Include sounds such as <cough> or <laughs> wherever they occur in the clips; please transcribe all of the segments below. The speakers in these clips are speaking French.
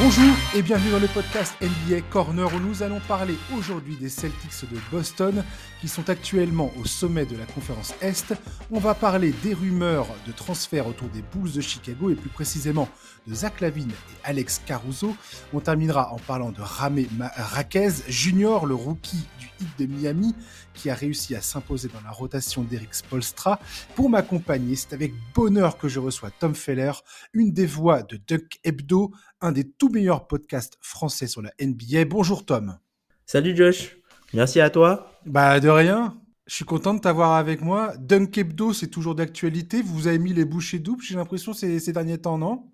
Bonjour et bienvenue dans le podcast NBA Corner où nous allons parler aujourd'hui des Celtics de Boston qui sont actuellement au sommet de la conférence Est. On va parler des rumeurs de transfert autour des Bulls de Chicago et plus précisément de Zach Lavine et Alex Caruso. On terminera en parlant de Ramé Raquez Junior, le rookie du Heat de Miami qui a réussi à s'imposer dans la rotation d'Eric Spolstra. Pour m'accompagner, c'est avec bonheur que je reçois Tom Feller, une des voix de Duck Hebdo, un des tout meilleurs podcasts français sur la NBA. Bonjour Tom. Salut Josh, merci à toi. Bah de rien. Je suis content de t'avoir avec moi. Dunk Hebdo, c'est toujours d'actualité. Vous avez mis les bouchées doubles, j'ai l'impression, ces, ces derniers temps, non?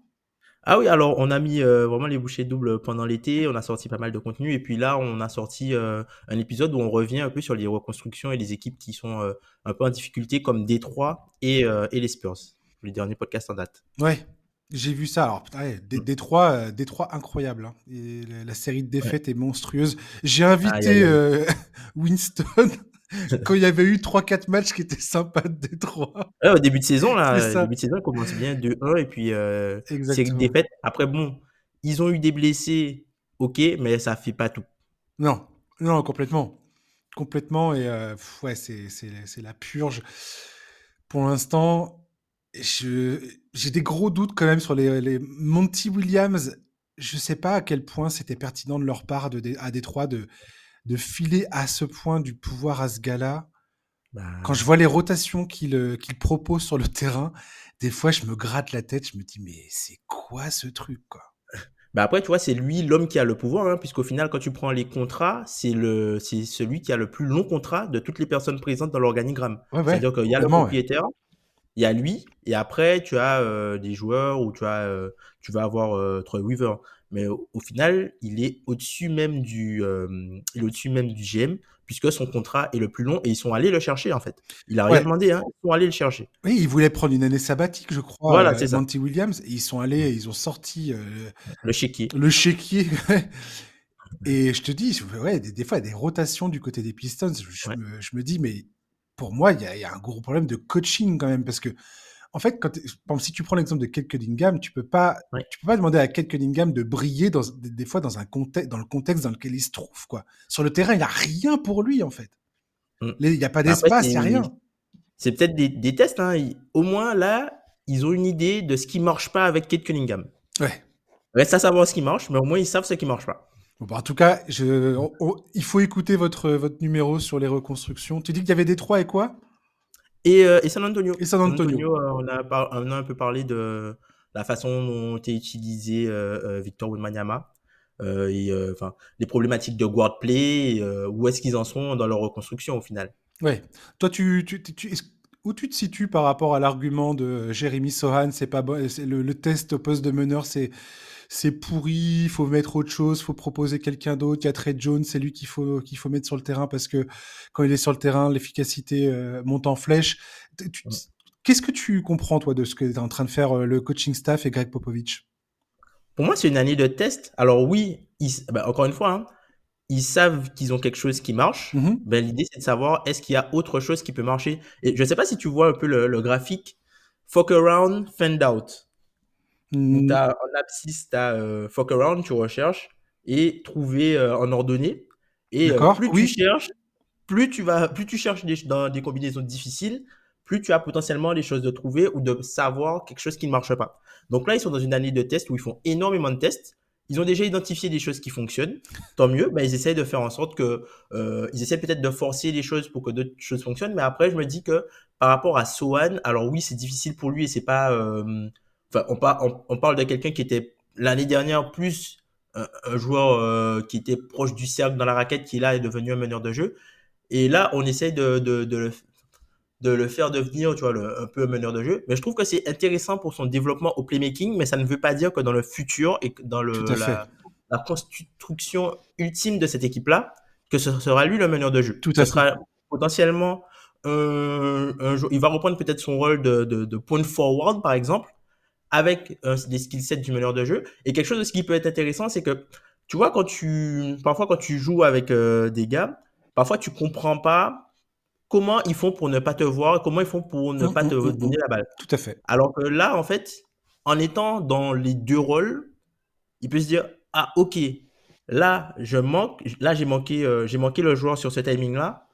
Ah oui, alors on a mis euh, vraiment les bouchées doubles pendant l'été, on a sorti pas mal de contenu et puis là on a sorti euh, un épisode où on revient un peu sur les reconstructions et les équipes qui sont euh, un peu en difficulté comme Détroit et, et les Spurs, les derniers podcasts en date. Ouais, j'ai vu ça. Alors, putain, ouais, mm. Détroit, Détroit incroyable. Hein. Et la, série de défaites est monstrueuse. J'ai invité <laughs> Winston <laughs> quand il y avait eu 3-4 matchs qui étaient sympas de Détroit. au début de saison, là, début de saison, commence bien 2-1 et puis euh, c'est une défaite. Après, bon, ils ont eu des blessés, ok, mais ça fait pas tout. Non, non, complètement. Complètement. Et euh, ouais, c'est la purge. Pour l'instant, j'ai des gros doutes quand même sur les, les Monty Williams. Je sais pas à quel point c'était pertinent de leur part de, à Détroit de de filer à ce point du pouvoir à ce gars-là. Bah Quand je vois les rotations qu'il propose sur le terrain, des fois, je me gratte la tête, je me dis, mais c'est quoi ce truc, quoi? Bah après, tu vois, c'est lui l'homme qui a le pouvoir, hein, puisqu'au final, quand tu prends les contrats, c'est le, c'est celui qui a le plus long contrat de toutes les personnes présentes dans l'organigramme. C'est-à-dire qu'il y a le propriétaire, il y a lui, et après, tu as euh, des joueurs où tu as, euh, tu vas avoir euh, Troy Weaver mais au, final, il est au-dessus même du, il est au-dessus même du GM puisque son contrat est le plus long et ils sont allés le chercher en fait. Il a rien demandé, hein, ils sont allés le chercher. Oui, ils voulaient prendre une année sabbatique, je crois. Voilà, euh, c'est ça. Monty Williams, et ils sont allés, ils ont sorti euh, le chéquier. Le chéquier. <laughs> et je te dis, ouais, des, fois, il y a des rotations du côté des Pistons. Je, me, dis, mais pour moi, il y, a, il y, a un gros problème de coaching quand même parce que en fait, quand si tu prends l'exemple de Kate Cunningham, tu peux pas, tu peux pas demander à Kate Cunningham de briller dans, des, fois dans un contexte, dans le contexte dans lequel il se trouve, quoi. Sur le terrain, il n'y a rien pour lui, en fait. Mm. Il n'y a pas d'espace, il n'y a rien. C'est peut-être des, tests, hein. Au moins, là, ils ont une idée de ce qui marche pas avec Kate Cunningham. Ouais. Reste à savoir ce qui marche, mais au moins, ils savent ce qui marche pas. Bon, en tout cas, je, il faut écouter votre, votre numéro sur les reconstructions. Tu dis qu'il y avait des trois et quoi? Euh, et, San Antonio. Et San Antonio. Euh, on, a un peu parlé de la façon dont était utilisé euh, Victor Wembanyama. et enfin les problématiques de guard play, où est-ce qu'ils en sont dans leur reconstruction au final. Ouais. Toi, tu, tu, tu, où tu te situes par rapport à l'argument de Jérémy Sohan C'est pas bon. Le, le, test au poste de meneur, c'est c'est pourri, il faut mettre autre chose, il faut proposer quelqu'un d'autre. Il y a Trey Jones, c'est lui qu'il faut qu'il faut mettre sur le terrain parce que quand il est sur le terrain, l'efficacité euh, monte en flèche. Qu'est-ce que tu comprends toi de ce que est en train de faire euh, le coaching staff et Greg Popovich? Pour moi, c'est une année de test. Alors oui, bah, encore une fois, hein, ils savent qu'ils ont quelque chose qui marche. Mm-hmm. Ben, l'idée c'est de savoir est-ce qu'il y a autre chose qui peut marcher? Et je ne sais pas si tu vois un peu le, le graphique. Fuck around, fend out. Mm. As, en abscisse, tu as euh, fuck around, tu recherches, et trouver euh, en ordonnée. Et euh, plus tu cherches, plus tu, vas, plus tu cherches dans des combinaisons difficiles, plus tu as potentiellement les choses de trouver ou de savoir quelque chose qui ne marche pas. Donc là, ils sont dans une année de tests où ils font énormément de tests. Ils ont déjà identifié des choses qui fonctionnent. Tant mieux. Ben, ils essayent de faire en sorte que, ils essaient peut-être de forcer les choses pour que d'autres choses fonctionnent. Mais après, je me dis que par rapport à Sohan, alors oui, c'est difficile pour lui et c'est pas, on, on, parle de quelqu'un qui était l'année dernière plus un, joueur euh, qui était proche du cercle dans la raquette, qui là est devenu un meneur de jeu. Et là, on essaye de, de, de, le, de le, faire devenir, tu vois, un peu un meneur de jeu. Mais je trouve que c'est intéressant pour son développement au playmaking, mais ça ne veut pas dire que dans le futur et dans le, la, la, construction ultime de cette équipe-là, que ce sera lui le meneur de jeu. Tout ce sera potentiellement un, un, il va reprendre peut-être son rôle de, de, de point forward, par exemple, avec euh, des skill sets du meneur de jeu. Et quelque chose de ce qui peut être intéressant, c'est que tu vois, quand tu, parfois quand tu joues avec euh, des gars, parfois tu comprends pas comment ils font pour ne pas te voir, comment ils font pour ne mmh, pas mmh, te mmh, donner la balle. Tout à fait. Alors que là, en fait, en étant dans les deux rôles, il peut se dire ah ok, là je manque, là j'ai manqué, euh, j'ai manqué le joueur sur ce timing là.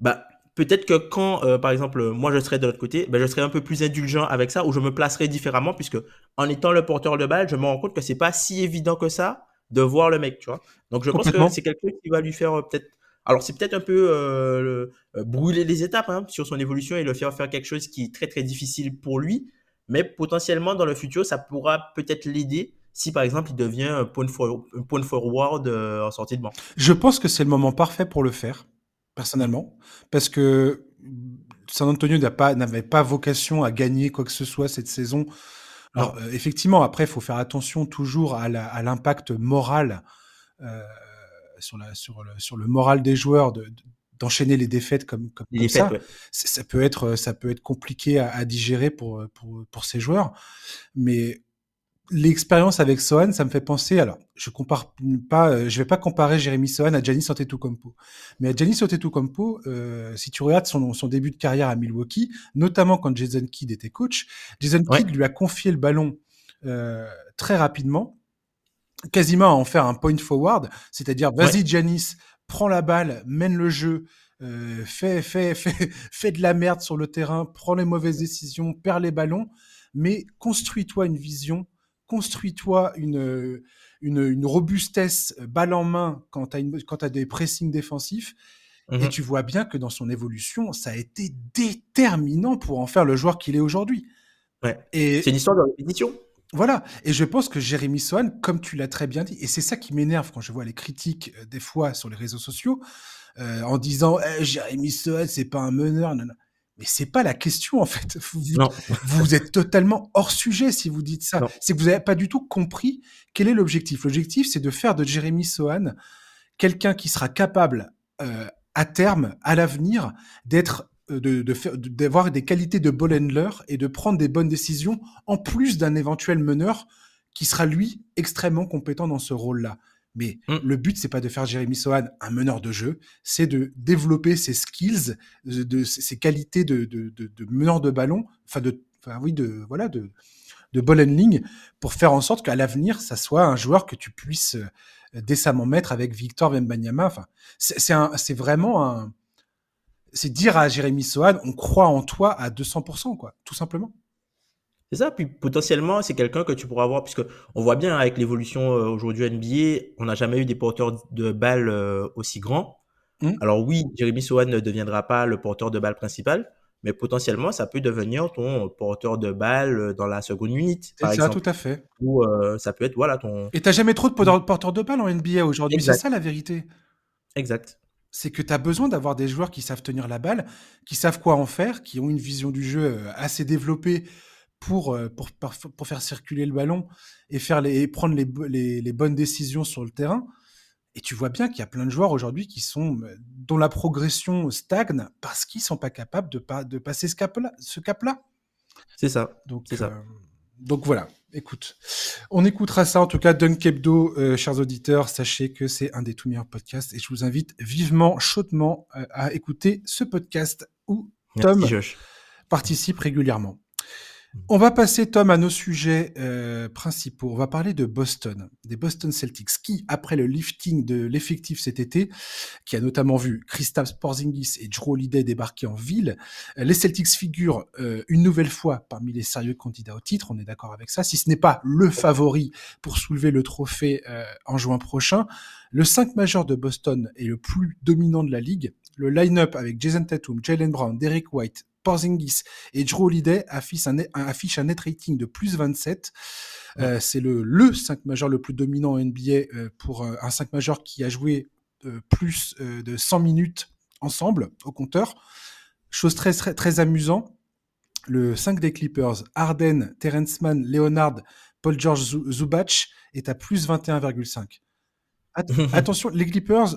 Bah peut-être que quand, euh, par exemple, moi je serais de l'autre côté, ben, je serais un peu plus indulgent avec ça, ou je me placerais différemment, puisque en étant le porteur de balle, je me rends compte que c'est pas si évident que ça de voir le mec, tu vois. Donc je pense que c'est quelqu'un qui va lui faire euh, peut-être. Alors c'est peut-être un peu euh, brûler les étapes hein, sur son évolution et le faire faire quelque chose qui est très très difficile pour lui, mais potentiellement dans le futur, ça pourra peut-être l'aider si par exemple il devient un point, point forward en sortie de banc. Je pense que c'est le moment parfait pour le faire personnellement, parce que San Antonio n'avait pas, vocation à gagner quoi que ce soit cette saison. Alors, euh, effectivement, après, il faut faire attention toujours à l'impact moral euh, sur, le, moral des joueurs d'enchaîner les défaites comme, ça. ça. peut être, ça peut être compliqué à, digérer pour, pour, pour ces joueurs. Mais l'expérience avec Sohan, ça me fait penser. Alors, je compare pas, euh, je vais pas comparer Jérémy Sohan à Giannis Antetokounmpo, mais à Giannis Antetokounmpo, euh, si tu regardes son, son début de carrière à Milwaukee, notamment quand Jason Kidd était coach, Jason Kidd lui a confié le ballon euh, très rapidement, quasiment à en faire un point forward, c'est-à-dire vas-y Giannis, prends la balle, mène le jeu. Euh, fais, fais, <laughs> fais, fais de la merde sur le terrain, prends les mauvaises décisions, perds les ballons, mais construis-toi une vision construis-toi une, une, robustesse balle en main quand tu as, as, des pressings défensifs. Et mmh tu vois bien que dans son évolution, ça a été déterminant pour en faire le joueur qu'il est aujourd'hui. Ouais. C'est une histoire de répétition. Voilà. Et je pense que Jérémy Sohan, comme tu l'as très bien dit, et c'est ça qui m'énerve quand je vois les critiques euh, des fois sur les réseaux sociaux, euh, en disant eh, Jérémy Sohan, c'est pas un meneur. Non, non. Mais c'est pas la question en fait. <laughs> Vous, êtes totalement hors sujet si vous dites ça. C'est que vous n'avez pas du tout compris quel est l'objectif. L'objectif, c'est de faire de Jérémy Sohan quelqu'un qui sera capable euh, à terme, à l'avenir, d'être euh, de, d'avoir des qualités de ball handler et de prendre des bonnes décisions en plus d'un éventuel meneur qui sera lui extrêmement compétent dans ce rôle-là. Mais mmh. le but, c'est pas de faire Jérémy Sohan un meneur de jeu, c'est de développer ses skills, de, ses qualités de, meneur de ballon, enfin de, enfin oui, de voilà, de, de ball handling, pour faire en sorte qu'à l'avenir, ça soit un joueur que tu puisses euh, décemment mettre avec Victor Wembanyama. Enfin, c'est vraiment un, c'est dire à Jérémy Sohan, on croit en toi à 200%, quoi, tout simplement. C'est ça, puis potentiellement, c'est quelqu'un que tu pourras avoir, puisque on voit bien avec l'évolution euh, aujourd'hui NBA, on n'a jamais eu des porteurs de balles euh, aussi grands. Mmh. Alors oui, Jeremy Sohan ne deviendra pas le porteur de balle principal, mais potentiellement, ça peut devenir ton porteur de balle euh, dans la seconde unité, par ça, tout à fait. Ou ça peut être, voilà, ton... Et t'as jamais trop de porteurs de balle en NBA aujourd'hui, c'est ça la vérité. Exact c'est que tu as besoin d'avoir des joueurs qui savent tenir la balle, qui savent quoi en faire, qui ont une vision du jeu assez développée pour, euh, pour, pour, faire circuler le ballon et, faire les, prendre les, les, bonnes décisions sur le terrain. Et tu vois bien qu'il y a plein de joueurs aujourd'hui qui sont euh, dont la progression stagne parce qu'ils sont pas capables de, pas, de passer ce cap-là. Ce cap -là. C'est ça. Donc, ça. Euh, donc voilà. Écoute, on écoutera ça en tout cas. Dunkebdo, chers auditeurs, sachez que c'est un des tout meilleurs podcasts et je vous invite vivement, chaudement à écouter ce podcast où Tom participe régulièrement. On va passer, Tom, à nos sujets euh, principaux. On va parler de Boston, des Boston Celtics, qui, après le lifting de l'effectif cet été, qui a notamment vu Kristaps Porzingis et Drew Holiday débarquer en ville, euh, les Celtics figurent euh, une nouvelle fois parmi les sérieux candidats au titre, on est d'accord avec ça, si ce n'est pas le favori pour soulever le trophée en juin prochain. Le 5 majeur de Boston est le plus dominant de la ligue. Le line-up avec Jason Tatum, Jalen Brown, Derek White, Porzingis et Drew Holiday affichent un, net, rating de plus 27. Euh, c'est le, le 5 majeur le plus dominant en NBA euh, pour euh, un 5 majeur qui a joué plus de 100 minutes ensemble au compteur. Chose très, très, très amusant, le 5 des Clippers, Arden, Terrence Mann, Leonard, Paul George Zubac est à plus 21,5. <laughs> attention, les Clippers,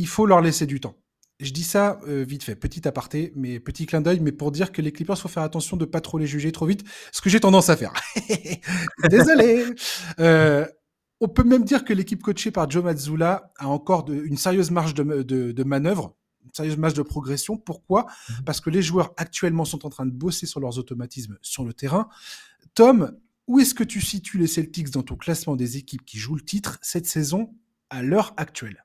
il faut leur laisser du temps je dis ça euh, vite fait, petit aparté, mais petit clin d'œil, mais pour dire que les Clippers faut faire attention de pas trop les juger trop vite, ce que j'ai tendance à faire. <laughs> Désolé. Euh, on peut même dire que l'équipe coachée par Joe Mazzulla a encore une sérieuse marge de, manœuvre, une sérieuse marge de progression. Pourquoi? Mhm. Parce que les joueurs actuellement sont en train de bosser sur leurs automatismes sur le terrain. Tom, où est-ce que tu situes les Celtics dans ton classement des équipes qui jouent le titre cette saison à l'heure actuelle?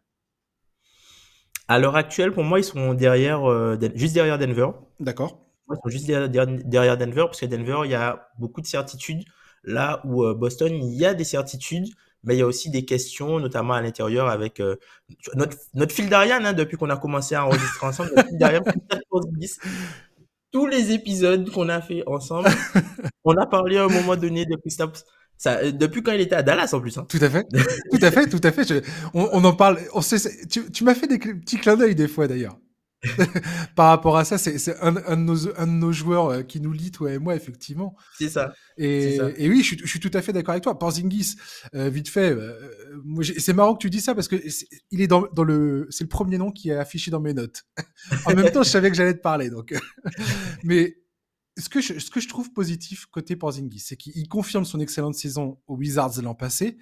À l'heure actuelle, pour moi, ils sont derrière, euh, juste derrière Denver. D'accord. Ils sont juste derrière, Denver, parce que Denver, il y a beaucoup de certitudes. Là où euh, Boston, il y a des certitudes, mais il y a aussi des questions, notamment à l'intérieur avec euh, notre, notre fil d'Ariane, hein, depuis qu'on a commencé à enregistrer ensemble, notre fil d'Ariane, tous les épisodes qu'on a fait ensemble, <laughs> on a parlé à un moment donné de Christophe. Ça, euh, depuis quand il était à Dallas en plus. Hein. Tout à fait, tout à fait, tout à fait. on, on, en parle. On sait, tu, tu m'as fait des petits clins d'œil des fois d'ailleurs. <laughs> Par rapport à ça, c'est un, un, de nos joueurs euh, qui nous lit, toi et moi, effectivement. C'est ça. Et, et, oui, je, je, suis tout à fait d'accord avec toi. Porzingis, euh, vite fait, euh, c'est marrant que tu dis ça parce que est, il est dans, dans le, c'est le premier nom qui est affiché dans mes notes. <laughs> en même temps, je savais que j'allais te parler, donc. <laughs> Mais ce que, je, ce que je trouve positif côté Porzingis, c'est qu'il confirme son excellente saison aux Wizards l'an passé.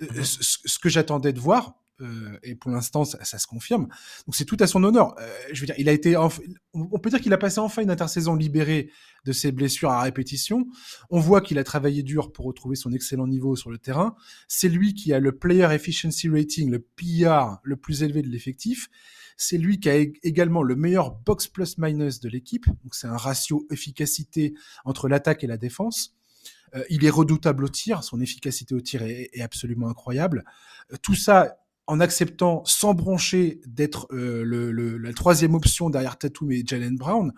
Mm-hmm. ce, ce, que j'attendais de voir, euh, et pour l'instant, ça, se confirme. Donc c'est tout à son honneur. Euh, je veux dire, il a été, on peut dire qu'il a passé enfin une intersaison libérée de ses blessures à répétition. On voit qu'il a travaillé dur pour retrouver son excellent niveau sur le terrain. C'est lui qui a le Player Efficiency Rating, le PR le plus élevé de l'effectif. C'est lui qui a également le meilleur box plus minus de l'équipe. Donc c'est un ratio efficacité entre l'attaque et la défense. Euh, il est redoutable au tir, son efficacité au tir est, absolument incroyable. Tout ça en acceptant sans broncher d'être euh, la troisième option derrière Tatum et Jalen Brown,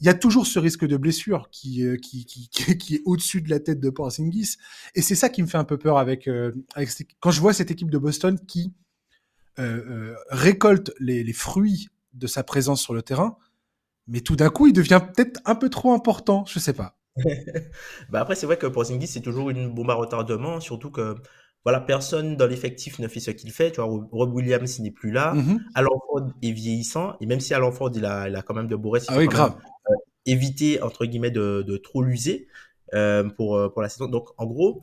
il y a toujours ce risque de blessure qui, euh, <laughs> qui, est au-dessus de la tête de Porzingis. Et c'est ça qui me fait un peu peur avec, euh, quand je vois cette équipe de Boston qui récolte les, les, fruits de sa présence sur le terrain, mais tout d'un coup, il devient peut-être un peu trop important, je sais pas. <laughs> bah après, c'est vrai que Porzingis, c'est toujours une bombe à retardement, surtout que voilà, personne dans l'effectif ne fait ce qu'il fait. Tu vois, Rob Williams, il n'est plus là. Mm Ford est vieillissant. Et même si Alan Ford, il a, il a quand même de beaux restes, ah oui, grave. Euh, éviter, entre guillemets, de, de trop l'user euh, pour, euh, pour la saison. Donc, en gros,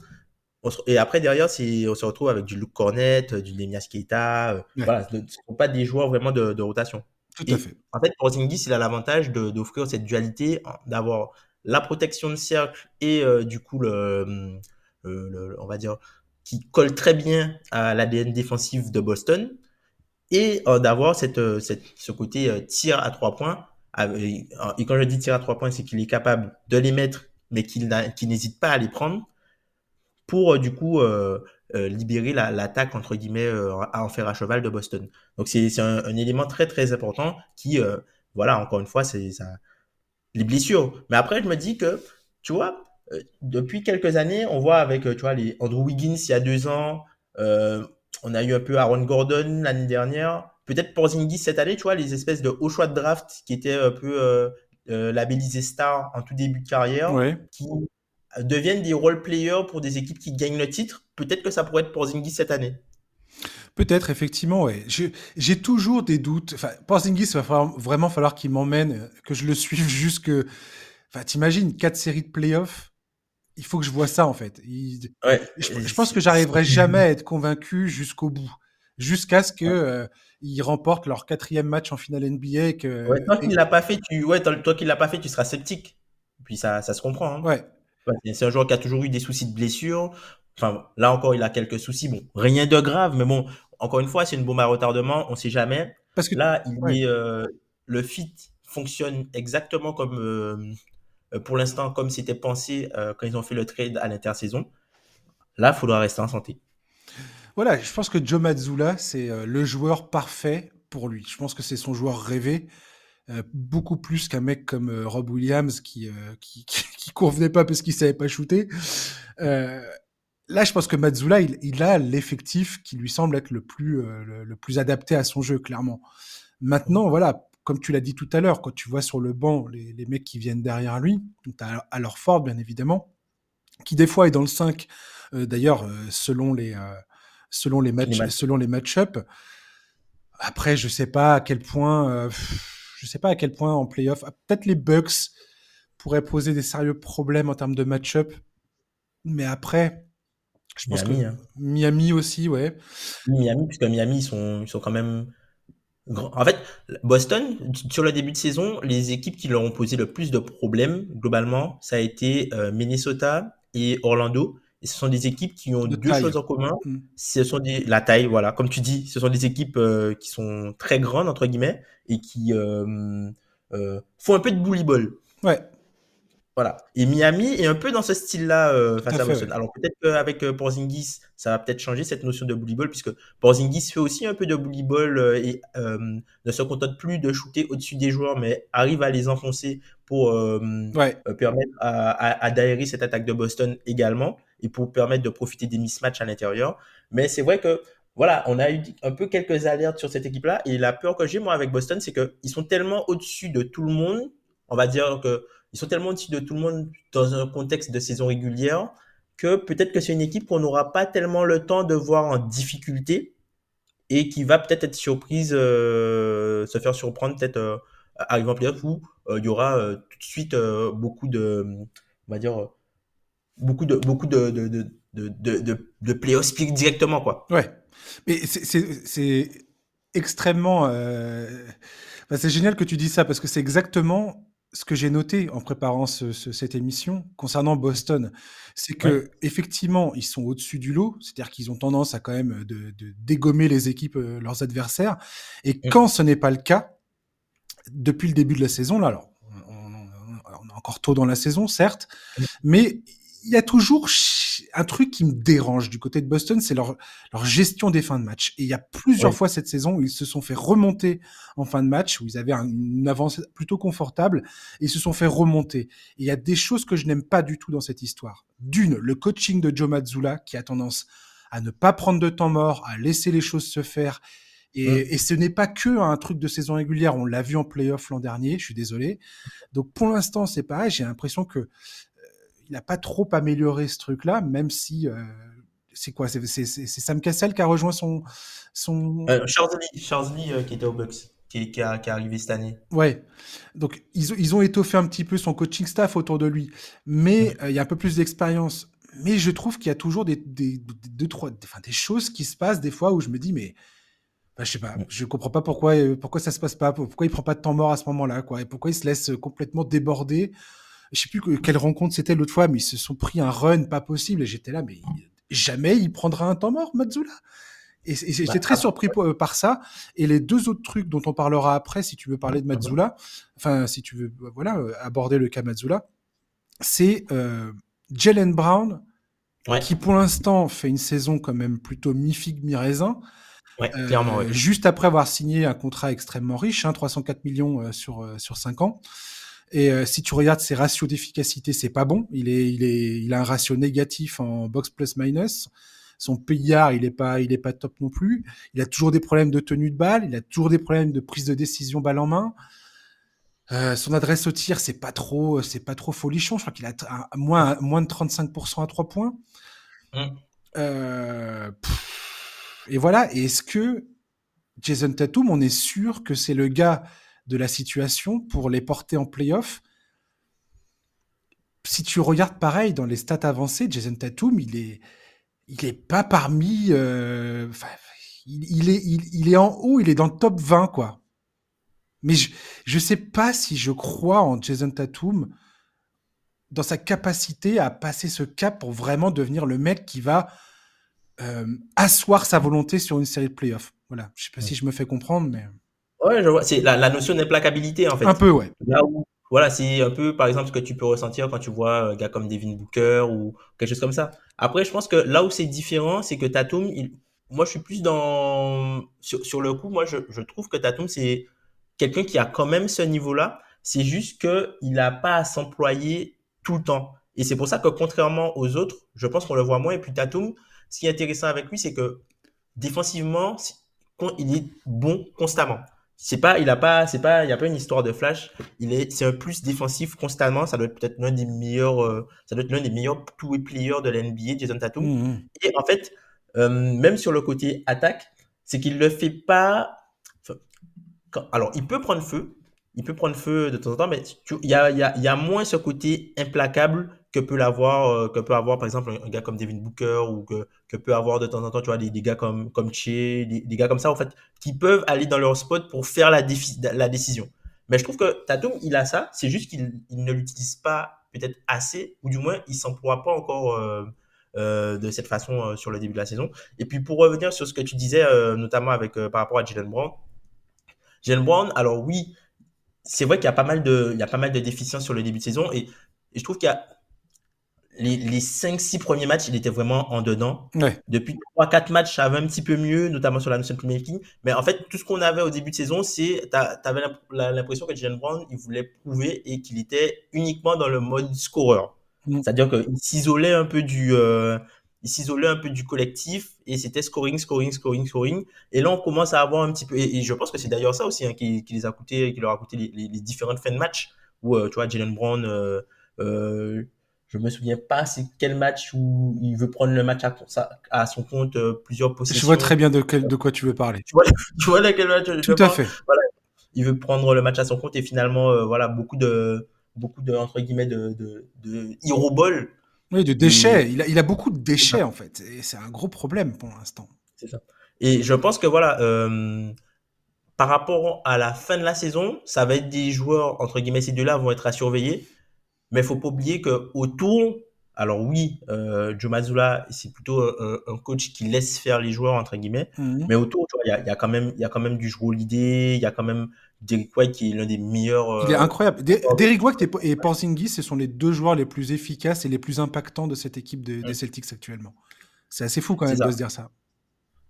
et après, derrière, on se retrouve avec du Luke Cornet, du Lemia Keita. Voilà, ce ne sont pas des joueurs vraiment de, de rotation. Tout à fait. En fait, Porzingis, il a l'avantage d'offrir cette dualité, d'avoir la protection de cercle et du coup, le, le, on va dire, qui colle très bien à l'ADN défensif de Boston et euh, d'avoir euh, cette, ce côté euh, tir à trois points. et quand je dis tir à trois points, c'est qu'il est capable de les mettre, mais qu'il n'hésite pas à les prendre pour du coup libérer l'attaque entre guillemets à en faire à cheval de Boston. Donc c'est un, un, élément très très important qui, voilà, encore une fois, c'est ça les blessures. Mais après, je me dis que, tu vois, euh, depuis quelques années, on voit avec, euh, tu vois, les Andrew Wiggins il y a deux ans, euh, on a eu un peu Aaron Gordon l'année dernière, peut-être Porzingis cette année, tu vois, les espèces de hauts choix de draft qui étaient un peu euh, labellisés stars en tout début de carrière, qui deviennent des role players pour des équipes qui gagnent le titre. Peut-être que ça pourrait être Porzingis cette année. Peut-être, effectivement, ouais. J'ai toujours des doutes. Enfin, Porzingis, il va vraiment falloir qu'il m'emmène, que je le suive <laughs> jusque. Enfin, t'imagines, quatre séries de playoffs il faut que je vois ça en fait. je, pense que j'arriverai jamais à être convaincu jusqu'au bout, jusqu'à ce que euh, ils remportent leur quatrième match en finale NBA. Que, toi qui l'a pas fait, tu ouais, toi, qui l'a pas fait, tu seras sceptique. Puis ça, ça se comprend. Hein. Ouais. C'est un joueur qui a toujours eu des soucis de blessure. Enfin, là encore, il a quelques soucis. Bon, rien de grave, mais bon, encore une fois, c'est une bombe à retardement. On sait jamais. Parce que là, il est, euh, le fit fonctionne exactement comme euh, pour l'instant, comme c'était pensé euh, quand ils ont fait le trade à l'intersaison, là, il faudra rester en santé. Voilà, je pense que Joe Mazzulla, c'est euh, le joueur parfait pour lui. Je pense que c'est son joueur rêvé. beaucoup plus qu'un mec comme Rob Williams qui, <laughs> qui, qui, convenait pas parce qu'il savait pas shooter. là, je pense que Mazzulla, il, a l'effectif qui lui semble être le plus, le, plus adapté à son jeu, clairement. Maintenant, voilà, comme tu l'as dit tout à l'heure, quand tu vois sur le banc les, les mecs qui viennent derrière lui, tu as alors Ford, bien évidemment, qui des fois est dans le 5, euh, d'ailleurs, euh, selon les, euh, selon les matchs, selon les match-up. Après, je sais pas à quel point, euh, je sais pas à quel point en playoff, ah, peut-être les Bucks pourraient poser des sérieux problèmes en termes de match-up, mais après, je pense Miami, que hein. Miami aussi, ouais. Miami, puisque Miami, ils sont, ils sont quand même en fait, Boston, sur le début de saison, les équipes qui leur ont posé le plus de problèmes, globalement, ça a été euh, Minnesota, et Orlando. Et ce sont des équipes qui ont deux choses en commun. Mm. Ce sont des, la taille, voilà. Comme tu dis, ce sont des équipes euh, qui sont très grandes, entre guillemets, et qui euh, euh, font un peu de bully ball. Ouais. Voilà. Et Miami est un peu dans ce style-là euh, face à, Boston. Alors peut-être qu'avec euh, Porzingis, ça va peut-être changer cette notion de bully ball, puisque Porzingis fait aussi un peu de bully ball euh, et ne se contente plus de shooter au-dessus des joueurs, mais arrive à les enfoncer pour permettre à, à, cette attaque de Boston également et pour permettre de profiter des mismatchs à l'intérieur. Mais c'est vrai que voilà, on a eu un peu quelques alertes sur cette équipe-là et la peur que j'ai moi avec Boston, c'est qu'ils sont tellement au-dessus de tout le monde. On va dire que ils sont tellement au-dessus de tout le monde dans un contexte de saison régulière que peut-être que c'est une équipe qu'on n'aura pas tellement le temps de voir en difficulté et qui va peut-être être surprise, euh, se faire surprendre peut-être euh, arrivant en playoff où euh, il y aura euh, tout de suite beaucoup de, on va dire, beaucoup de beaucoup de de de de, de, de directement quoi. Ouais, mais c'est extrêmement, c'est génial que tu dis ça parce que c'est exactement ce que j'ai noté en préparant cette émission concernant Boston, c'est que effectivement ils sont au-dessus du lot, c'est-à-dire qu'ils ont tendance à quand même de, dégommer les équipes, euh, leurs adversaires. Et quand ce n'est pas le cas, depuis le début de la saison, là, alors on, on est encore tôt dans la saison, certes, mais il y a toujours un truc qui me dérange du côté de Boston, c'est leur, leur gestion des fins de match. Et il y a plusieurs fois cette saison où ils se sont fait remonter en fin de match, où ils avaient une avance plutôt confortable, et ils se sont fait remonter. Et il y a des choses que je n'aime pas du tout dans cette histoire. D'une, le coaching de Joe Mazzulla, qui a tendance à ne pas prendre de temps mort, à laisser les choses se faire. Et, et ce n'est pas que un truc de saison régulière. On l'a vu en playoff l'an dernier. Je suis désolé. Donc pour l'instant, c'est pareil. J'ai l'impression que il n'a pas trop amélioré ce truc-là, même si euh, c'est quoi C'est Sam Cassell qui a rejoint son son. Euh, euh, qui était au Bucks. Qui, qui, a, qui est arrivé cette année. Ouais. Donc, ils, ils, ont étoffé un petit peu son coaching staff autour de lui. Mais il y a un peu plus d'expérience. Mais je trouve qu'il y a toujours des, des, deux, trois, enfin, des choses qui se passent des fois où je me dis, mais bah, je sais pas, je comprends pas pourquoi, pourquoi ça se passe pas, pourquoi il prend pas de temps mort à ce moment-là, quoi, et pourquoi il se laisse complètement déborder je sais plus quelle rencontre c'était l'autre fois, mais ils se sont pris un run pas possible et j'étais là, mais jamais il prendra un temps mort, Mazzula. Et, j'étais bah, très surpris euh, par ça. Et les deux autres trucs dont on parlera après, si tu veux parler de mhm. Mazzula, enfin, si tu veux, voilà, euh, aborder le cas Mazzula, c'est euh, Jalen Brown, qui pour l'instant fait une saison quand même plutôt mi-figue, mi-raisin. Ouais, clairement, Juste après avoir signé un contrat extrêmement riche, hein, 304 millions sur, sur 5 ans. Et euh, si tu regardes ses ratios d'efficacité, c'est pas bon. Il est, il est, il a un ratio négatif en box plus minus. Son PIR, il est pas, il est pas top non plus. Il a toujours des problèmes de tenue de balle. Il a toujours des problèmes de prise de décision balle en main. Euh, son adresse au tir, c'est pas trop, c'est pas trop folichon. Je crois qu'il a moins, moins de 35% à 3 points. Mmh. Euh, et voilà. Et est-ce que Jason Tatum, on est sûr que c'est le gars de la situation pour les porter en playoff. Si tu regardes pareil dans les stats avancées, Jason Tatum, il est, il est pas parmi, euh, il, est, il, est en haut, il est dans le top 20 quoi. Mais je, je sais pas si je crois en Jason Tatum dans sa capacité à passer ce cap pour vraiment devenir le mec qui va euh, asseoir sa volonté sur une série de playoffs. Voilà, je sais pas si je me fais comprendre, mais. Ouais, je vois. C'est la, la notion d'implacabilité, en fait. Un peu, ouais. voilà, c'est un peu, par exemple, ce que tu peux ressentir quand tu vois un gars comme Devin Booker ou quelque chose comme ça. Après, je pense que là où c'est différent, c'est que Tatum, il... moi, je suis plus dans, sur, sur le coup, moi, je, je trouve que Tatum, c'est quelqu'un qui a quand même ce niveau-là. C'est juste que il n'a pas à s'employer tout le temps. Et c'est pour ça que contrairement aux autres, je pense qu'on le voit moins. Et puis Tatum, ce qui est intéressant avec lui, c'est que défensivement, il est bon constamment c'est pas, il a pas, c'est pas, il y a pas une histoire de flash. Il est, c'est un plus défensif constamment. Ça doit être peut-être l'un des meilleurs, euh, ça doit être l'un des meilleurs two-way players de la NBA, Jason Tatum. Mmh, mmh. Et en fait, euh, même sur le côté attaque, c'est qu'il le fait pas. alors, il peut prendre feu, il peut prendre feu de temps en temps, mais il y a, moins ce côté implacable que peut l'avoir, euh, que peut avoir par exemple un, gars comme Devin Booker ou que, peut avoir de temps en temps, tu vois, des, gars comme, comme Che, des, gars comme ça, en fait, qui peuvent aller dans leur spot pour faire la, décision. Mais je trouve que Tatum, il a ça, c'est juste qu'il il ne l'utilise pas peut-être assez, ou du moins, il s'emploie pas encore de cette façon sur le début de la saison. Et puis, pour revenir sur ce que tu disais, notamment avec par rapport à Jalen Brown, Jalen Brown, alors oui, c'est vrai qu'il y a pas mal de, il y a pas mal de déficiences sur le début de saison et, je trouve qu'il y a les, les 5-6 premiers matchs, il était vraiment en dedans. Depuis 3-4 matchs, ça avait un petit peu mieux, notamment sur la notion Premier League. Mais en fait, tout ce qu'on avait au début de saison, c'est, tu avais l'impression que Jalen Brown, il voulait prouver et qu'il était uniquement dans le mode scoreur. Mm. C'est-à-dire qu'il s'isolait un peu du, euh, il s'isolait un peu du collectif et c'était scoring, scoring, scoring, scoring. Et là, on commence à avoir un petit peu, et, je pense que c'est d'ailleurs ça aussi hein, qui, qui, les a coûté, qui leur a coûté les, les, différentes fins de match où, euh, tu vois, Jalen Brown, euh, euh, je me souviens pas c'est quel match où il veut prendre le match à, à son compte euh, plusieurs possessions. Je vois très bien de, quel, de quoi tu veux parler. Tu vois, <laughs> tu vois quel match Tout à fait. Voilà, il veut prendre le match à son compte et finalement, voilà, beaucoup de, beaucoup de, entre guillemets, de, de, de hero ball oui, de déchets. Il, a, il a beaucoup de déchets, en fait. Et c'est un gros problème pour l'instant. C'est ça. Et je pense que voilà, euh, par rapport à la fin de la saison, ça va être des joueurs, entre guillemets, ces deux-là vont être à surveiller. Mais il faut pas oublier que autour, alors oui, euh, Joe Mazzulla, c'est plutôt un, coach qui laisse faire les joueurs, entre guillemets. Mhm. Mais autour, il y a, y a, quand même, il y a quand même du joueur l'idée, il y a quand même Derrick White qui est l'un des meilleurs. il est euh, incroyable. Derrick White et, Porzingis, ce sont les deux joueurs les plus efficaces et les plus impactants de cette équipe des Celtics actuellement. C'est assez fou quand même de se dire ça.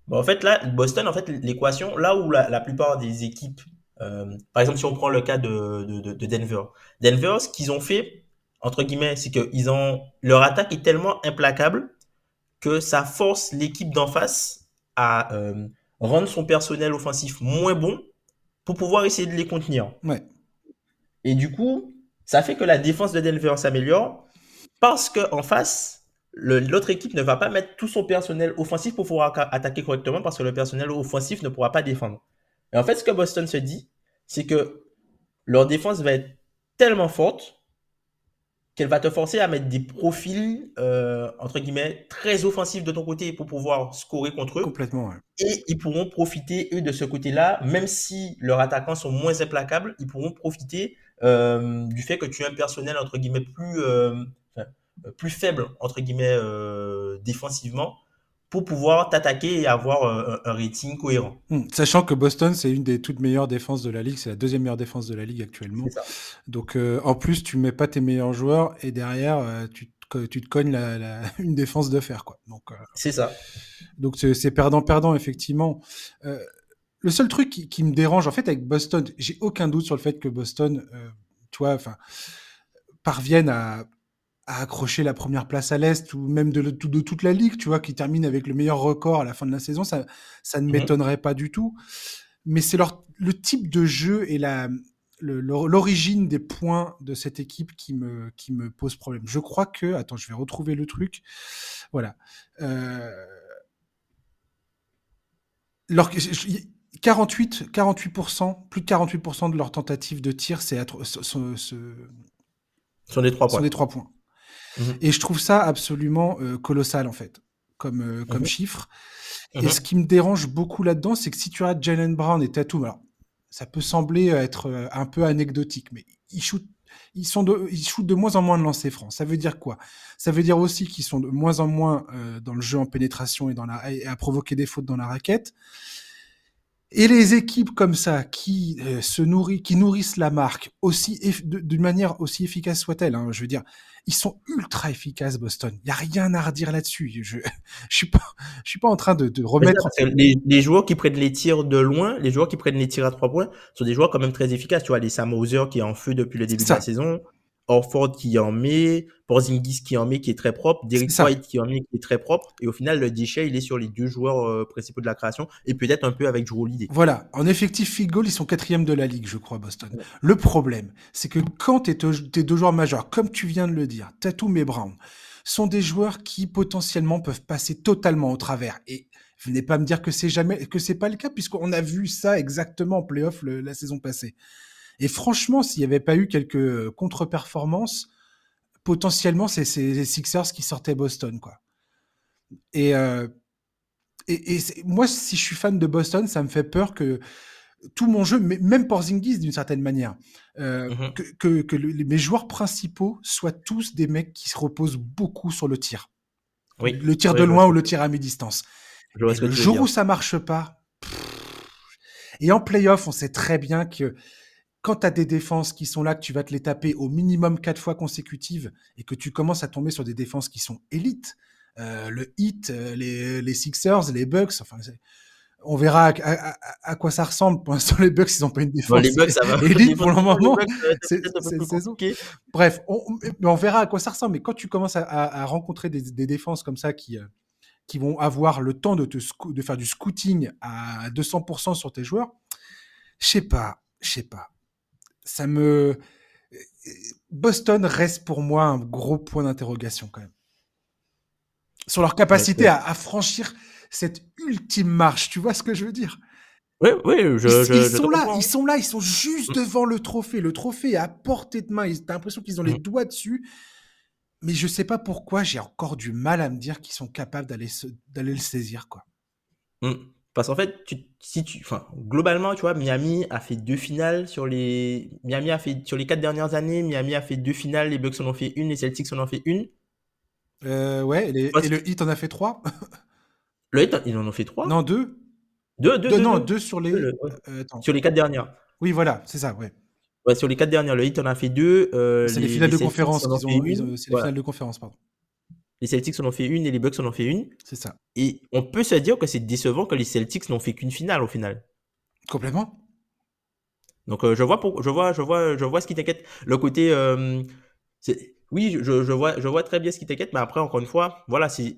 Bon, en fait, là, Boston, en fait, l'équation, là où la, plupart des équipes, euh, par exemple, si on prend le cas de, de, de Denver, Denver, ce qu'ils ont fait, entre guillemets, c'est que ils ont, leur attaque est tellement implacable que ça force l'équipe d'en face à euh, rendre son personnel offensif moins bon pour pouvoir essayer de les contenir. Ouais. Et du coup, ça fait que la défense de Denver s'améliore parce qu'en face, l'autre équipe ne va pas mettre tout son personnel offensif pour pouvoir attaquer correctement parce que le personnel offensif ne pourra pas défendre. Et en fait, ce que Boston se dit, c'est que leur défense va être tellement forte qu'elle va te forcer à mettre des profils, euh, entre guillemets, très offensifs de ton côté pour pouvoir scorer contre eux. Complètement, Et ils pourront profiter, eux, de ce côté-là, même si leurs attaquants sont moins implacables, ils pourront profiter euh, du fait que tu as un personnel, entre guillemets, plus, euh, plus faible, entre guillemets, défensivement, pour pouvoir t'attaquer et avoir euh, un, rating cohérent. Hmm. Sachant que Boston, c'est une des toutes meilleures défenses de la ligue, c'est la deuxième meilleure défense de la ligue actuellement. Donc euh, en plus, tu mets pas tes meilleurs joueurs et derrière, euh, tu, tu, te cognes la, <laughs> une défense de fer. Quoi. Donc, c'est ça. Donc c'est perdant-perdant, effectivement. le seul truc qui, qui, me dérange, en fait, avec Boston, j'ai aucun doute sur le fait que Boston, tu vois, enfin, à à accrocher la première place à l'Est ou même de, de, toute la ligue, tu vois, qui termine avec le meilleur record à la fin de la saison, ça, ça ne mmh m'étonnerait pas du tout. Mais c'est le type de jeu et la, l'origine des points de cette équipe qui me, qui me pose problème. Je crois que, attends, je vais retrouver le truc. Voilà. Euh, 48, 48%, plus de 48% de leurs tentatives de tir, c'est ce, ce, sont des trois points. Sont des trois points. Mhm. Et je trouve ça absolument euh, colossal, en fait, comme, euh, comme mhm. chiffre. Et mhm. ce qui me dérange beaucoup là-dedans, c'est que si tu as Jalen Brown et Tatum, alors ça peut sembler être euh, un peu anecdotique, mais ils shootent ils sont de, ils shootent de moins en moins de lancers francs. Ça veut dire quoi? Ça veut dire aussi qu'ils sont de moins en moins dans le jeu en pénétration et dans la et à provoquer des fautes dans la raquette. Et les équipes comme ça qui euh, se nourrissent, qui nourrissent la marque aussi d'une manière aussi efficace soit-elle, hein, je veux dire, ils sont ultra efficaces Boston. Il y a rien à redire là-dessus. Je, <laughs> je suis pas, je suis pas en train de, de remettre. Les, les, joueurs qui prennent les tirs de loin, les joueurs qui prennent les tirs à trois points, sont des joueurs quand même très efficaces. Tu vois, les Sam Hauser qui est en feu depuis le début de la saison, Orford qui en met, Porzingis qui en met qui est très propre, Derek White qui en met qui est très propre. Et au final, le déchet, il est sur les deux joueurs euh, principaux de la création et peut-être un peu avec Drew Holiday. Voilà. En effectif field goal, ils sont quatrième de la ligue, je crois, Boston. Le problème, c'est que quand tes deux joueurs majeurs, comme tu viens de le dire, Tatum et Brown, sont des joueurs qui potentiellement peuvent passer totalement au travers. Et venez pas me dire que c'est jamais, que c'est pas le cas puisqu'on a vu ça exactement en playoff la saison passée. Et franchement, s'il n'y avait pas eu quelques euh, contre-performances, potentiellement, c'est les Sixers qui sortaient Boston, quoi. Et, euh, et, moi, si je suis fan de Boston, ça me fait peur que tout mon jeu, même Porzingis d'une certaine manière, euh, mmh que, que, mes joueurs principaux soient tous des mecs qui se reposent beaucoup sur le tir. Oui. Le tir de loin ou le tir à mi-distance. Le jour où ça marche pas, et en playoff, on sait très bien que quand tu as des défenses qui sont là, que tu vas te les taper au minimum quatre fois consécutives et que tu commences à tomber sur des défenses qui sont élites, euh, le Heat, euh, les, les, Sixers, les Bucks, enfin, on verra à, quoi ça ressemble. Pour l'instant, les Bucks, ils n'ont pas une défense <laughs> les Bucks, ça va. élite pour le moment. C'est saison. Bref, on, on, verra à quoi ça ressemble. Mais quand tu commences à, rencontrer des, des, défenses comme ça qui, euh, qui vont avoir le temps de, te, de faire du scouting à 200% sur tes joueurs, je sais pas, je sais pas. Ça me. Boston reste pour moi un gros point d'interrogation quand même. Sur leur capacité à, franchir cette ultime marche, tu vois ce que je veux dire? Oui, oui, je, ils, sont là, ils sont là, ils sont juste mm. devant le trophée. Le trophée est à portée de main. T'as l'impression qu'ils ont les mm. doigts dessus mais je sais pas pourquoi j'ai encore du mal à me dire qu'ils sont capables d'aller d'aller le saisir quoi. Mmh. Parce qu'en fait, si tu, enfin, globalement, tu vois, Miami a fait deux finales sur les, Miami a fait sur les quatre dernières années, Miami a fait deux finales, les Bucks en ont fait une, les Celtics en ont fait une. Euh, ouais, et, le Heat en a fait trois. <laughs> le Heat, ils en ont fait trois? Non, deux. Deux, deux, deux, non, deux sur les. Euh, sur les quatre dernières. Oui, voilà, c'est ça, ouais sur les quatre dernières, le Heat en a fait deux. Euh, c'est les, finales de conférence. c'est les finales de conférence, pardon. Les Celtics en ont fait une et les Bucks en ont fait une. C'est ça. Et on peut se dire que c'est décevant que les Celtics n'ont fait qu'une finale au final. Complètement. Donc euh, je vois pour, je vois je vois je vois ce qui t'inquiète. Le côté euh, oui, je, je, vois je vois très bien ce qui t'inquiète mais après encore une fois, voilà, c'est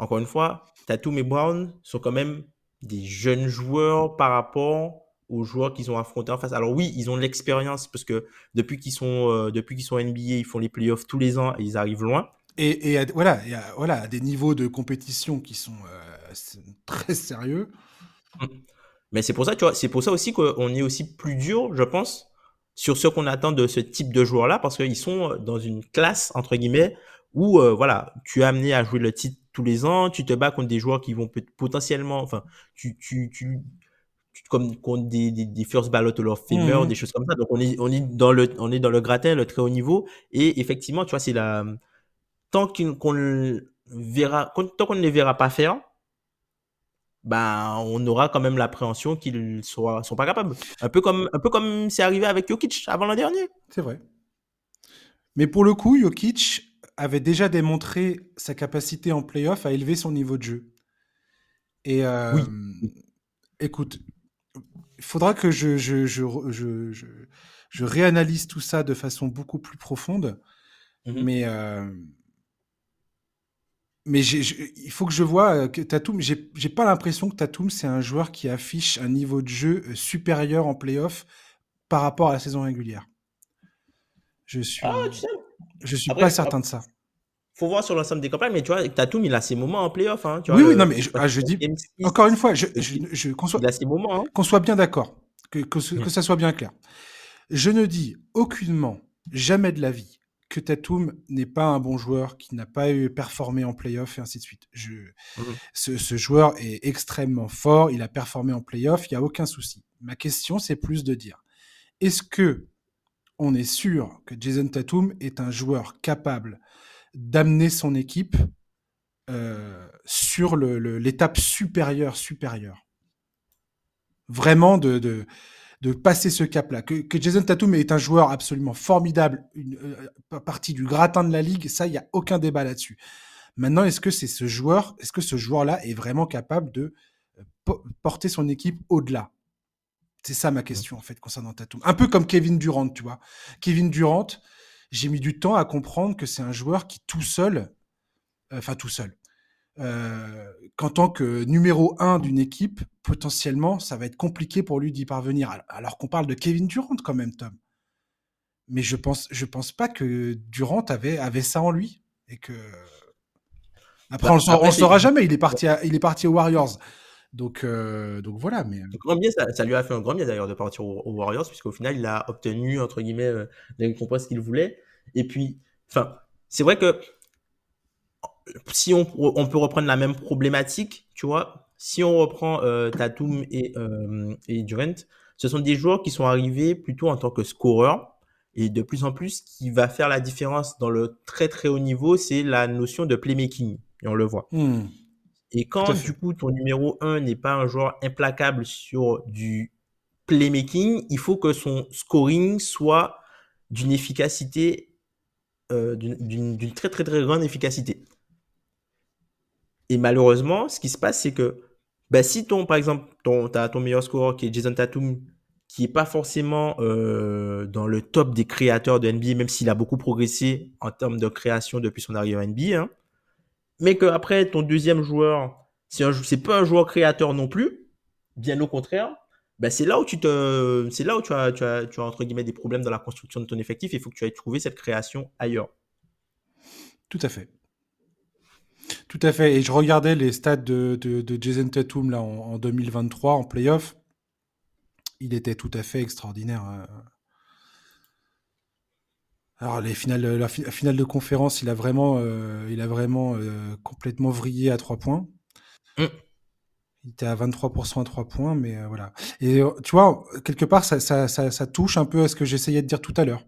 encore une fois, Tatum et Brown sont quand même des jeunes joueurs par rapport aux joueurs qu'ils ont affrontés en face. Alors oui, ils ont de l'expérience parce que depuis qu'ils sont, euh, depuis qu'ils sont NBA, ils font les playoffs tous les ans et ils arrivent loin. Et, et voilà, y a, voilà, des niveaux de compétition qui sont euh, très sérieux. Hum. Mais c'est pour ça, tu vois, c'est pour ça aussi qu'on est aussi plus dur, je pense, sur ce qu'on attend de ce type de joueurs-là, parce qu'ils sont dans une classe entre guillemets où euh, voilà, tu es amené à jouer le titre tous les ans, tu te bats contre des joueurs qui vont potentiellement, enfin, tu, tu, tu, comme contre des, des, first ballot ou of Famer, mmh. des choses comme ça. Donc on est, on est dans le, on est dans le gratin, le très haut niveau. Et effectivement, tu vois, c'est la, tant qu'on verra, tant qu'on ne les verra pas faire, ben, on aura quand même l'appréhension qu'ils soient, sont pas capables. Un peu comme, un peu comme c'est arrivé avec Jokic avant l'an dernier. C'est vrai. Mais pour le coup, Jokic avait déjà démontré sa capacité en playoff à élever son niveau de jeu. Et euh, oui. écoute, il faudra que je, je, je, je, réanalyse tout ça de façon beaucoup plus profonde. Mmh mais euh, mais il faut que je vois euh, que Tatum. J'ai pas l'impression que Tatum, c'est un joueur qui affiche un niveau de jeu euh, supérieur en playoff par rapport à la saison régulière. Je suis, ah, je suis pas certain de ça faut voir sur l'ensemble des campagnes, mais tu vois, Tatum, il a ses moments en playoff. Hein, oui, oui, non, mais je, ah, dis, encore une fois, je, je, qu'on soit, moments. Hein. Qu'on soit bien d'accord, que, que, que, ça soit bien clair. Je ne dis aucunement, jamais de la vie, que Tatum n'est pas un bon joueur, qui n'a pas eu performé en playoff et ainsi de suite. Je, mmh. ce, ce, joueur est extrêmement fort, il a performé en playoff, il n'y a aucun souci. Ma question, c'est plus de dire, est-ce que on est sûr que Jason Tatum est un joueur capable d'amener son équipe euh, sur l'étape supérieure, supérieure? Vraiment de, de, passer ce cap-là. Que, Jason Tatum est un joueur absolument formidable, une euh, partie du gratin de la ligue, ça, il n'y a aucun débat là-dessus. Maintenant, est-ce que c'est ce joueur, est-ce que ce joueur-là est vraiment capable de euh, porter son équipe au-delà? C'est ça ma question, en fait, concernant Tatum. Un peu comme Kevin Durant, tu vois. Kevin Durant, j'ai mis du temps à comprendre que c'est un joueur qui tout seul, euh, enfin tout seul, euh, qu'en tant que numéro un d'une équipe, potentiellement, ça va être compliqué pour lui d'y parvenir. Alors qu'on parle de Kevin Durant quand même, Tom. Mais je pense, je pense pas que Durant avait, avait ça en lui et que après, bah, on ne saura jamais. Il est parti, il est parti aux Warriors. Donc, euh, donc voilà. Mais... Grand bien, ça, ça, lui a fait un grand bien d'ailleurs de partir aux, Warriors, puisqu'au final, il a obtenu, entre guillemets, euh, les récompenses qu'il voulait. Et puis, enfin, c'est vrai que si on, on, peut reprendre la même problématique, tu vois, si on reprend euh, Tatum et, euh, et Durant, ce sont des joueurs qui sont arrivés plutôt en tant que scoreurs. Et de plus en plus, ce qui va faire la différence dans le très très haut niveau, c'est la notion de playmaking. Et on le voit. Hmm. Et quand du coup ton numéro 1 n'est pas un joueur implacable sur du playmaking, il faut que son scoring soit d'une efficacité, euh, d'une très très très grande efficacité. Et malheureusement, ce qui se passe, c'est que bah, si ton, par exemple, ton, as ton meilleur scoreur qui est Jason Tatum, qui est pas forcément euh, dans le top des créateurs de NBA, même s'il a beaucoup progressé en termes de création depuis son arrivée à NBA, hein, mais que après ton deuxième joueur, c'est c'est pas un joueur créateur non plus, bien au contraire, bah c'est là où tu te, c'est là où tu as, tu as, tu as entre guillemets des problèmes dans la construction de ton effectif. Il faut que tu ailles trouver cette création ailleurs. Tout à fait. Tout à fait. Et je regardais les stats de, de, Jason Tatum là, en, 2023 en playoff. Il était tout à fait extraordinaire. Hein. Alors les finales, la, finale de conférence, il a vraiment, euh, il a vraiment euh, complètement vrillé à trois points. Mm. Il était à 23% à trois points, mais euh, voilà. Et tu vois, quelque part, ça, ça, ça, touche un peu à ce que j'essayais de dire tout à l'heure.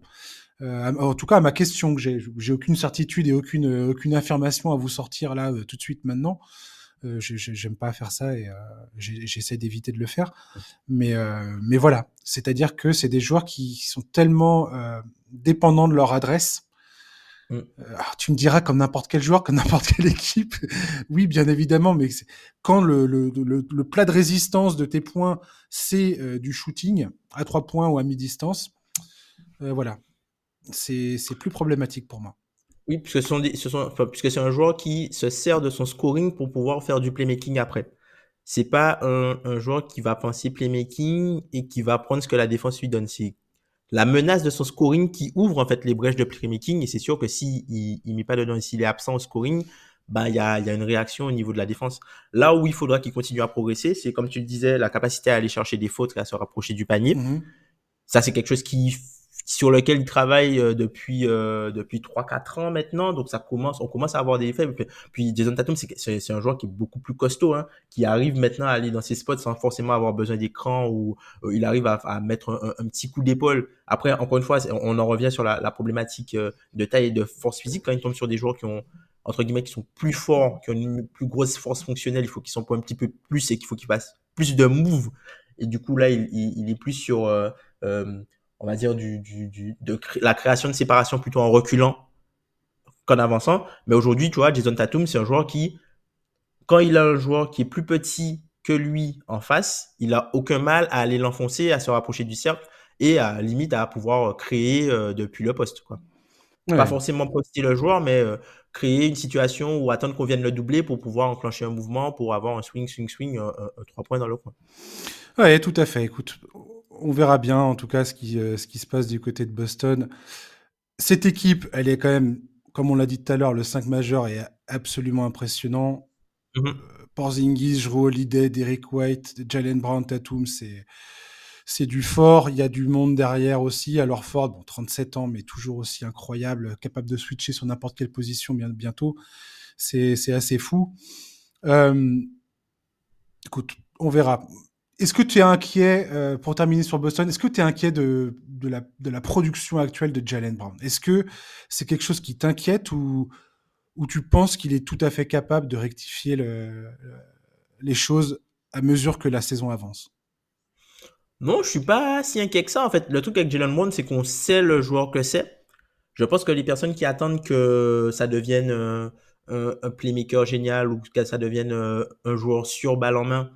En tout cas, à ma question que j'ai, j'ai aucune certitude et aucune, aucune affirmation à vous sortir là tout de suite maintenant. Euh, J'aime pas faire ça et j'essaie d'éviter de le faire. Mais, mais voilà, c'est-à-dire que c'est des joueurs qui sont tellement dépendant de leur adresse. Mm. Euh, tu me diras comme n'importe quel joueur, comme n'importe quelle équipe. <laughs> oui, bien évidemment, mais quand le, le, le, plat de résistance de tes points, c'est euh, du shooting à trois points ou à mi-distance, euh, voilà, c'est plus problématique pour moi. Oui, puisque, ce ce c'est un joueur qui se sert de son scoring pour pouvoir faire du playmaking après. C'est pas un, un, joueur qui va penser playmaking et qui va prendre ce que la défense lui donne. C'est la menace de son scoring qui ouvre en fait les brèches de playmaking. Et c'est sûr que s'il il, il met pas dedans, s'il est absent au scoring, ben il y a, y a une réaction au niveau de la défense. Là où il faudra qu'il continue à progresser, c'est comme tu le disais, la capacité à aller chercher des fautes et à se rapprocher du panier. Mm-hmm. Ça, c'est quelque chose qui sur lequel il travaille euh, depuis euh, depuis 3 4 ans maintenant. Donc ça commence on commence à avoir des effets puis Jason Tatum c'est un joueur qui est beaucoup plus costaud hein, qui arrive maintenant à aller dans ses spots sans forcément avoir besoin d'écran ou euh, il arrive à, à mettre un, petit coup d'épaule. Après encore une fois on en revient sur la, la problématique de taille et de force physique. Quand il tombe sur des joueurs qui ont entre guillemets qui sont plus forts qui ont une plus grosse force fonctionnelle il faut qu'ils s'emploient un petit peu plus et qu'il faut qu'ils fassent plus de moves. Et du coup là il, il, est plus sur euh, on va dire, du, du, de la création de séparation plutôt en reculant qu'en avançant. Mais aujourd'hui, tu vois, Jason Tatum, c'est un joueur qui, quand il a un joueur qui est plus petit que lui en face, il a aucun mal à aller l'enfoncer, à se rapprocher du cercle et à limite à pouvoir créer euh, depuis le poste. Quoi. Pas forcément poster le joueur, mais euh, créer une situation ou attendre qu'on vienne le doubler pour pouvoir enclencher un mouvement, pour avoir un swing, swing, swing, trois points dans le coin. Ouais, tout à fait. Écoute, on verra bien en tout cas ce qui, euh, ce qui se passe du côté de Boston. Cette équipe, elle est quand même, comme on l'a dit tout à l'heure, le 5 majeur est absolument impressionnant. Mm -hmm. Porzingis, Jrue Holiday, Derek White, Jalen Brown, Tatum, c'est c'est du fort. Il y a du monde derrière aussi. Alors Ford, bon, 37 ans, mais toujours aussi incroyable, capable de switcher sur n'importe quelle position bien, bientôt. C'est assez fou. Euh, écoute, on verra. Est-ce que tu es inquiet, euh, pour terminer sur Boston, est-ce que tu es inquiet de, la, production actuelle de Jalen Brown? Est-ce que c'est quelque chose qui t'inquiète ou, ou tu penses qu'il est tout à fait capable de rectifier le, les choses à mesure que la saison avance? Non, je suis pas si inquiet que ça. En fait, le truc avec Jalen Brown, c'est qu'on sait le joueur que c'est. Je pense que les personnes qui attendent que ça devienne euh, un, un, playmaker génial ou que ça devienne euh, un joueur sur balle en main,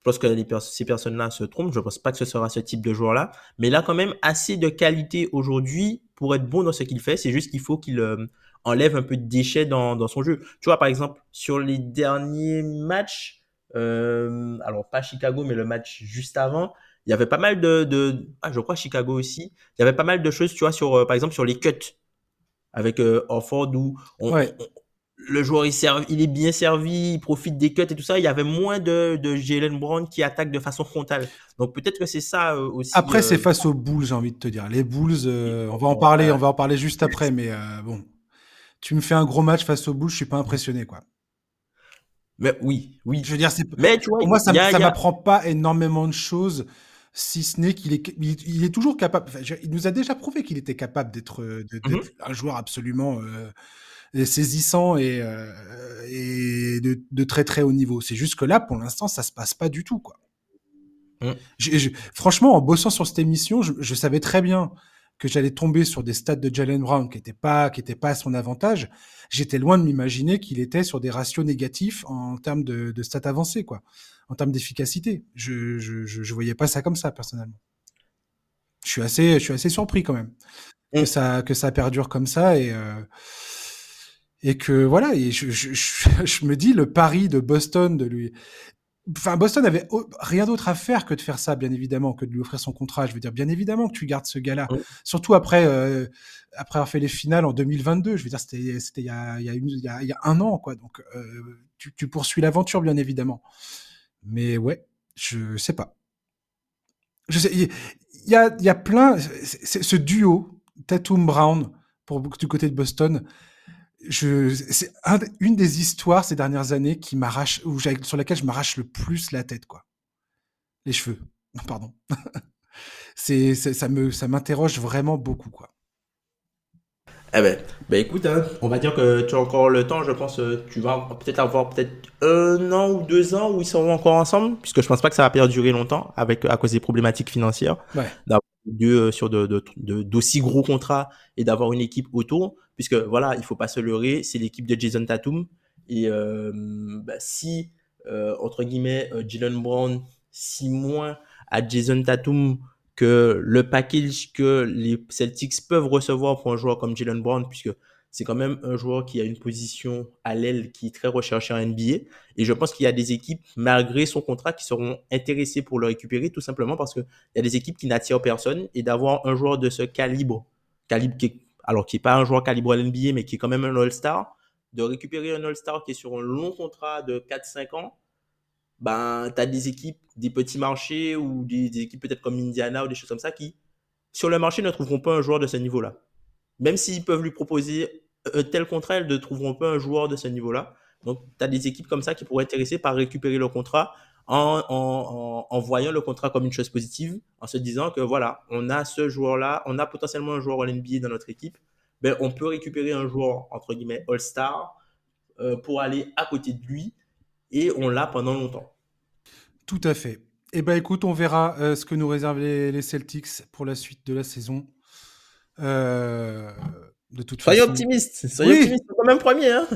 je pense que ces personnes-là se trompent. Je ne pense pas que ce sera ce type de joueur-là. Mais il a quand même assez de qualité aujourd'hui pour être bon dans ce qu'il fait. C'est juste qu'il faut qu'il euh, enlève un peu de déchets dans, dans, son jeu. Tu vois, par exemple, sur les derniers matchs, euh, alors pas Chicago, mais le match juste avant, il y avait pas mal de, de ah, je crois Chicago aussi, il y avait pas mal de choses, tu vois, sur, euh, par exemple, sur les cuts avec euh, Orford où on, le joueur il, il est bien servi, il profite des cuts et tout ça. Il y avait moins de, de Jalen Brown qui attaque de façon frontale. Donc peut-être que c'est ça euh, aussi. Après, euh, c'est face aux Bulls, j'ai envie de te dire. Les Bulls, euh, on va en parler, on va en parler juste après, mais bon, tu me fais un gros match face aux Bulls, je suis pas impressionné, quoi. Mais oui, oui. Je veux dire, c'est. Mais tu vois, pour moi, ça, ça m'apprend pas énormément de choses. si ce n'est qu'il est, il, est toujours capable. il nous a déjà prouvé qu'il était capable d'être mmh un joueur absolument saisissant et, et de, très très haut niveau. C'est juste que là, pour l'instant, ça se passe pas du tout, quoi. Mmh. franchement, en bossant sur cette émission, je, savais très bien que j'allais tomber sur des stats de Jalen Brown qui n'étaient pas, qui étaient pas à son avantage. J'étais loin de m'imaginer qu'il était sur des ratios négatifs en termes de, de stats avancés, quoi, en termes d'efficacité. Je, je, je, voyais pas ça comme ça personnellement. Je suis assez, je suis assez surpris quand même que mmh. ça, que ça perdure comme ça et. Euh, et que voilà, et je, je, <laughs> je, me dis le pari de Boston de lui Enfin, Boston avait rien d'autre à faire que de faire ça, bien évidemment, que de lui offrir son contrat. Je veux dire, bien évidemment que tu gardes ce gars-là. Surtout après, euh, après avoir fait les finales en 2022. Je veux dire, c'était, c'était il y a, il y a, il y a, un an, quoi. Donc, euh, tu, tu, poursuis l'aventure, bien évidemment. Mais ouais, je sais pas. Je sais, il y a, il y a plein, ce duo, Tatum Brown, pour du côté de Boston, je, c'est une des histoires ces dernières années qui m'arrache, ou sur laquelle je m'arrache le plus la tête, quoi. Les cheveux, <laughs> pardon. <laughs> c'est, ça me, ça m'interroge vraiment beaucoup, quoi. Eh ben, ben écoute, hein, on va dire que tu as encore le temps, je pense, euh, tu vas peut-être avoir peut-être un an ou deux ans où ils seront encore ensemble, puisque je pense pas que ça va perdurer longtemps avec à cause des problématiques financières. Ouais. D'avoir deux sur de, de, d'aussi gros contrats et d'avoir une équipe autour puisque voilà, il faut pas se leurrer, c'est l'équipe de Jason Tatum. Et euh, bah, si, euh, entre guillemets, euh, Jalen Brown, si moins à Jason Tatum que le package que les Celtics peuvent recevoir pour un joueur comme Jalen Brown, puisque c'est quand même un joueur qui a une position à l'aile qui est très recherchée en NBA. Et je pense qu'il y a des équipes, malgré son contrat, qui seront intéressées pour le récupérer, tout simplement parce qu'il y a des équipes qui n'attirent personne. Et d'avoir un joueur de ce calibre, calibre qui est alors qui n'est pas un joueur calibre NBA, mais qui est quand même un All-Star, de récupérer un All-Star qui est sur un long contrat de 4-5 ans, ben, tu as des équipes, des petits marchés ou des, équipes peut-être comme Indiana ou des choses comme ça qui, sur le marché, ne trouveront pas un joueur de ce niveau-là. Même s'ils peuvent lui proposer un tel contrat, elles ne trouveront pas un joueur de ce niveau-là. Donc, tu as des équipes comme ça qui pourraient être intéressées par récupérer le contrat en, voyant le contrat comme une chose positive, en se disant que voilà, on a ce joueur-là, on a potentiellement un joueur All-NBA dans notre équipe, ben, on peut récupérer un joueur, entre guillemets, All-Star euh, pour aller à côté de lui et on l'a pendant longtemps. Tout à fait. Eh ben écoute, on verra euh, ce que nous réservent les, Celtics pour la suite de la saison. Euh, de toute soyez optimiste, soyez optimiste, quand même premier. Hein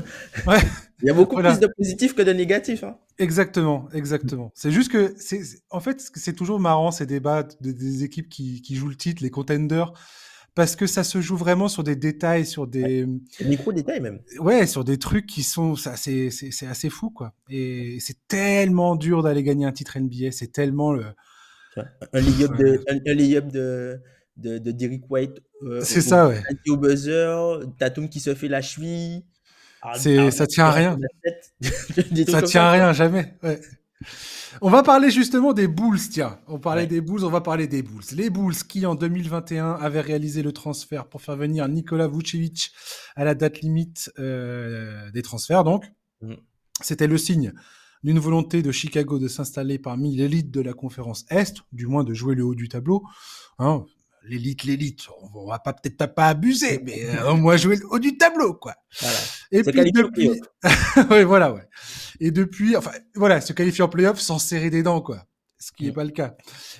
<laughs> Il y a beaucoup plus de positifs que de négatifs. Hein exactement, exactement. C'est juste que, c'est, en fait, c'est toujours marrant ces débats des équipes qui, qui, jouent le titre, les contenders, parce que ça se joue vraiment sur des détails, sur des micro-détails même. Ouais, sur des trucs qui sont, c'est, c'est, assez fou, quoi. Et c'est tellement dur d'aller gagner un titre NBA, c'est tellement le. Un lay-up de, un, de, de, White. Euh, c'est ça, ouais. Au buzzer, Tatum qui se fait la cheville. C'est, ça tient à rien. <laughs> <laughs> ça tient à rien, jamais. Ouais. On va parler justement des Bulls, tiens. On parlait des Bulls, on va parler des Bulls. Les Bulls qui, en 2021, avaient réalisé le transfert pour faire venir Nikola Vucevic à la date limite euh, des transferts, donc. Mm. C'était le signe d'une volonté de Chicago de s'installer parmi l'élite de la conférence Est, du moins de jouer le haut du tableau. Hein, l'élite, l'élite, on va pas peut-être pas abuser, <laughs> mais euh, au moins jouer le haut du tableau, quoi. Voilà. Et puis depuis, <laughs> oui, voilà, ouais. Et depuis, enfin, voilà, se qualifier en playoff sans serrer des dents, quoi. Ce qui n'est pas le cas.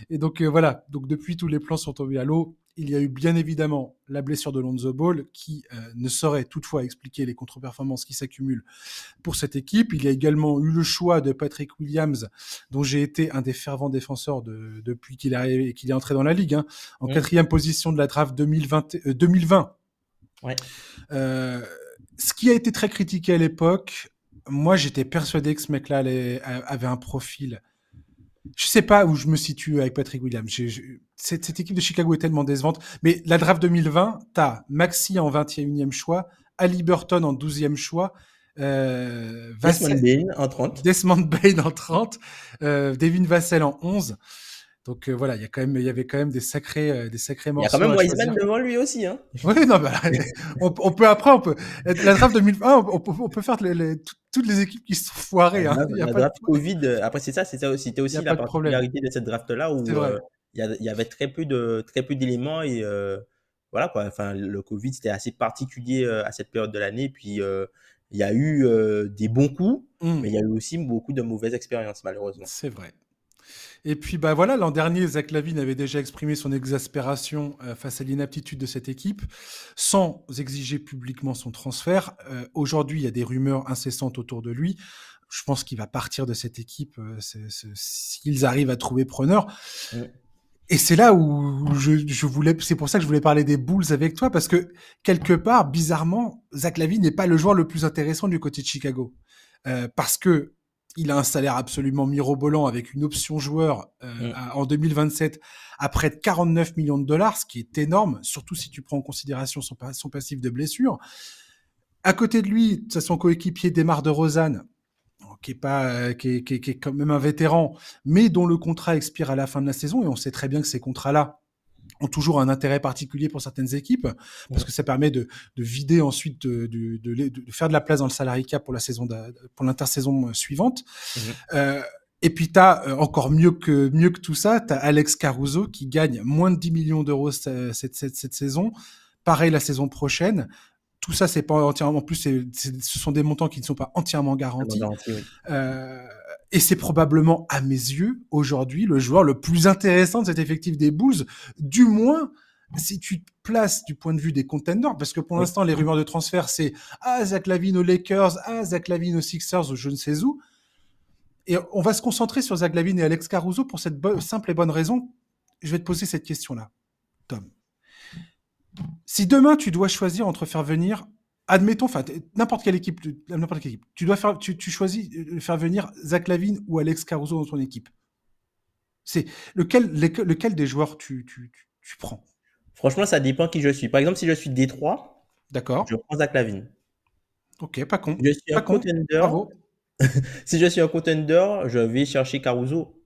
Et donc euh, voilà, donc depuis tous les plans sont tombés à l'eau il y a eu bien évidemment la blessure de Lonzo Ball qui euh, ne saurait toutefois expliquer les contre-performances qui s'accumulent pour cette équipe. Il y a également eu le choix de Patrick Williams, dont j'ai été un des fervents défenseurs de, depuis qu'il est, qu'il est entré dans la ligue, hein, en quatrième position de la draft 2020. 2020. Euh, ouais. Euh, ce qui a été très critiqué à l'époque, moi j'étais persuadé que ce mec-là avait un profil je sais pas où je me situe avec Patrick Williams. Cette, équipe de Chicago est tellement décevante. Mais la draft 2020, t'as Maxi en 21e choix, Ali Burton en 12e choix, euh, Desmond Bain en 30. Desmond Bain en 30, euh, Devin Vassell en 11. Donc euh, voilà, il y a quand même, il y avait quand même des sacrés, euh, des sacrés morceaux. Il y a quand même Wiseman devant lui aussi, hein. <laughs> Oui, non, bah, <laughs> on, on, peut après, on peut la draft 2020, on, peut, on peut faire les, les, toutes les équipes qui se sont foirées. Hein. La, draft Covid, après c'est ça, c'est ça aussi. C'était aussi la particularité de... de cette draft là où euh, il y, avait très peu de très peu d'éléments et voilà quoi. Enfin, le Covid c'était assez particulier à cette période de l'année. Puis il y a eu des bons coups, mmh. mais il y a eu aussi beaucoup de mauvaises expériences malheureusement. C'est vrai. Et puis bah voilà, l'an dernier, Zach Lavine avait déjà exprimé son exaspération euh, face à l'inaptitude de cette équipe, sans exiger publiquement son transfert. Euh, aujourd'hui, il y a des rumeurs incessantes autour de lui. Je pense qu'il va partir de cette équipe euh, s'ils arrivent à trouver preneur. Et c'est là où je, voulais, c'est pour ça que je voulais parler des Bulls avec toi, parce que quelque part, bizarrement, Zach Lavine n'est pas le joueur le plus intéressant du côté de Chicago. parce que il a un salaire absolument mirobolant avec une option joueur euh, mm. en 2027 à près de 49 millions de dollars, ce qui est énorme, surtout si tu prends en considération son, son passif de blessure. À côté de lui, c'est son coéquipier Demar de Rosanne, qui est pas, euh, qui est, qui est quand même un vétéran, mais dont le contrat expire à la fin de la saison, et on sait très bien que ces contrats-là, ont toujours un intérêt particulier pour certaines équipes parce que ça permet de, de vider ensuite de, de, de, faire de la place dans le salary cap pour la saison pour l'intersaison euh, suivante. Mmh. Euh, et puis tu as encore mieux que mieux que tout ça, tu as Alex Caruso qui gagne moins de 10 millions d'euros cette, cette, cette, saison. Pareil la saison prochaine. Tout ça, c'est pas entièrement. En plus, ce sont des montants qui ne sont pas entièrement garantis. euh, et c'est probablement, à mes yeux, aujourd'hui, le joueur le plus intéressant de cet effectif des Bulls, du moins si tu te places du point de vue des contenders, parce que pour l'instant, les rumeurs de transfert, c'est ah, Zach Lavine aux Lakers, ah, Zach Lavine aux Sixers, ou je ne sais où. Et on va se concentrer sur Zach Lavine et Alex Caruso pour cette simple et bonne raison. Je vais te poser cette question-là. Si demain, tu dois choisir entre faire venir admettons, enfin, n'importe quelle équipe, n'importe quelle équipe, tu dois faire, tu, choisis de faire venir Zach Lavine ou Alex Caruso dans ton équipe. C'est lequel, lequel des joueurs tu, tu, tu, prends? Franchement, ça dépend qui je suis. Par exemple, si je suis Détroit, d'accord, je prends Zach Lavine. Ok, pas con. Je suis un contender. <laughs> si je suis un contender, je vais chercher Caruso,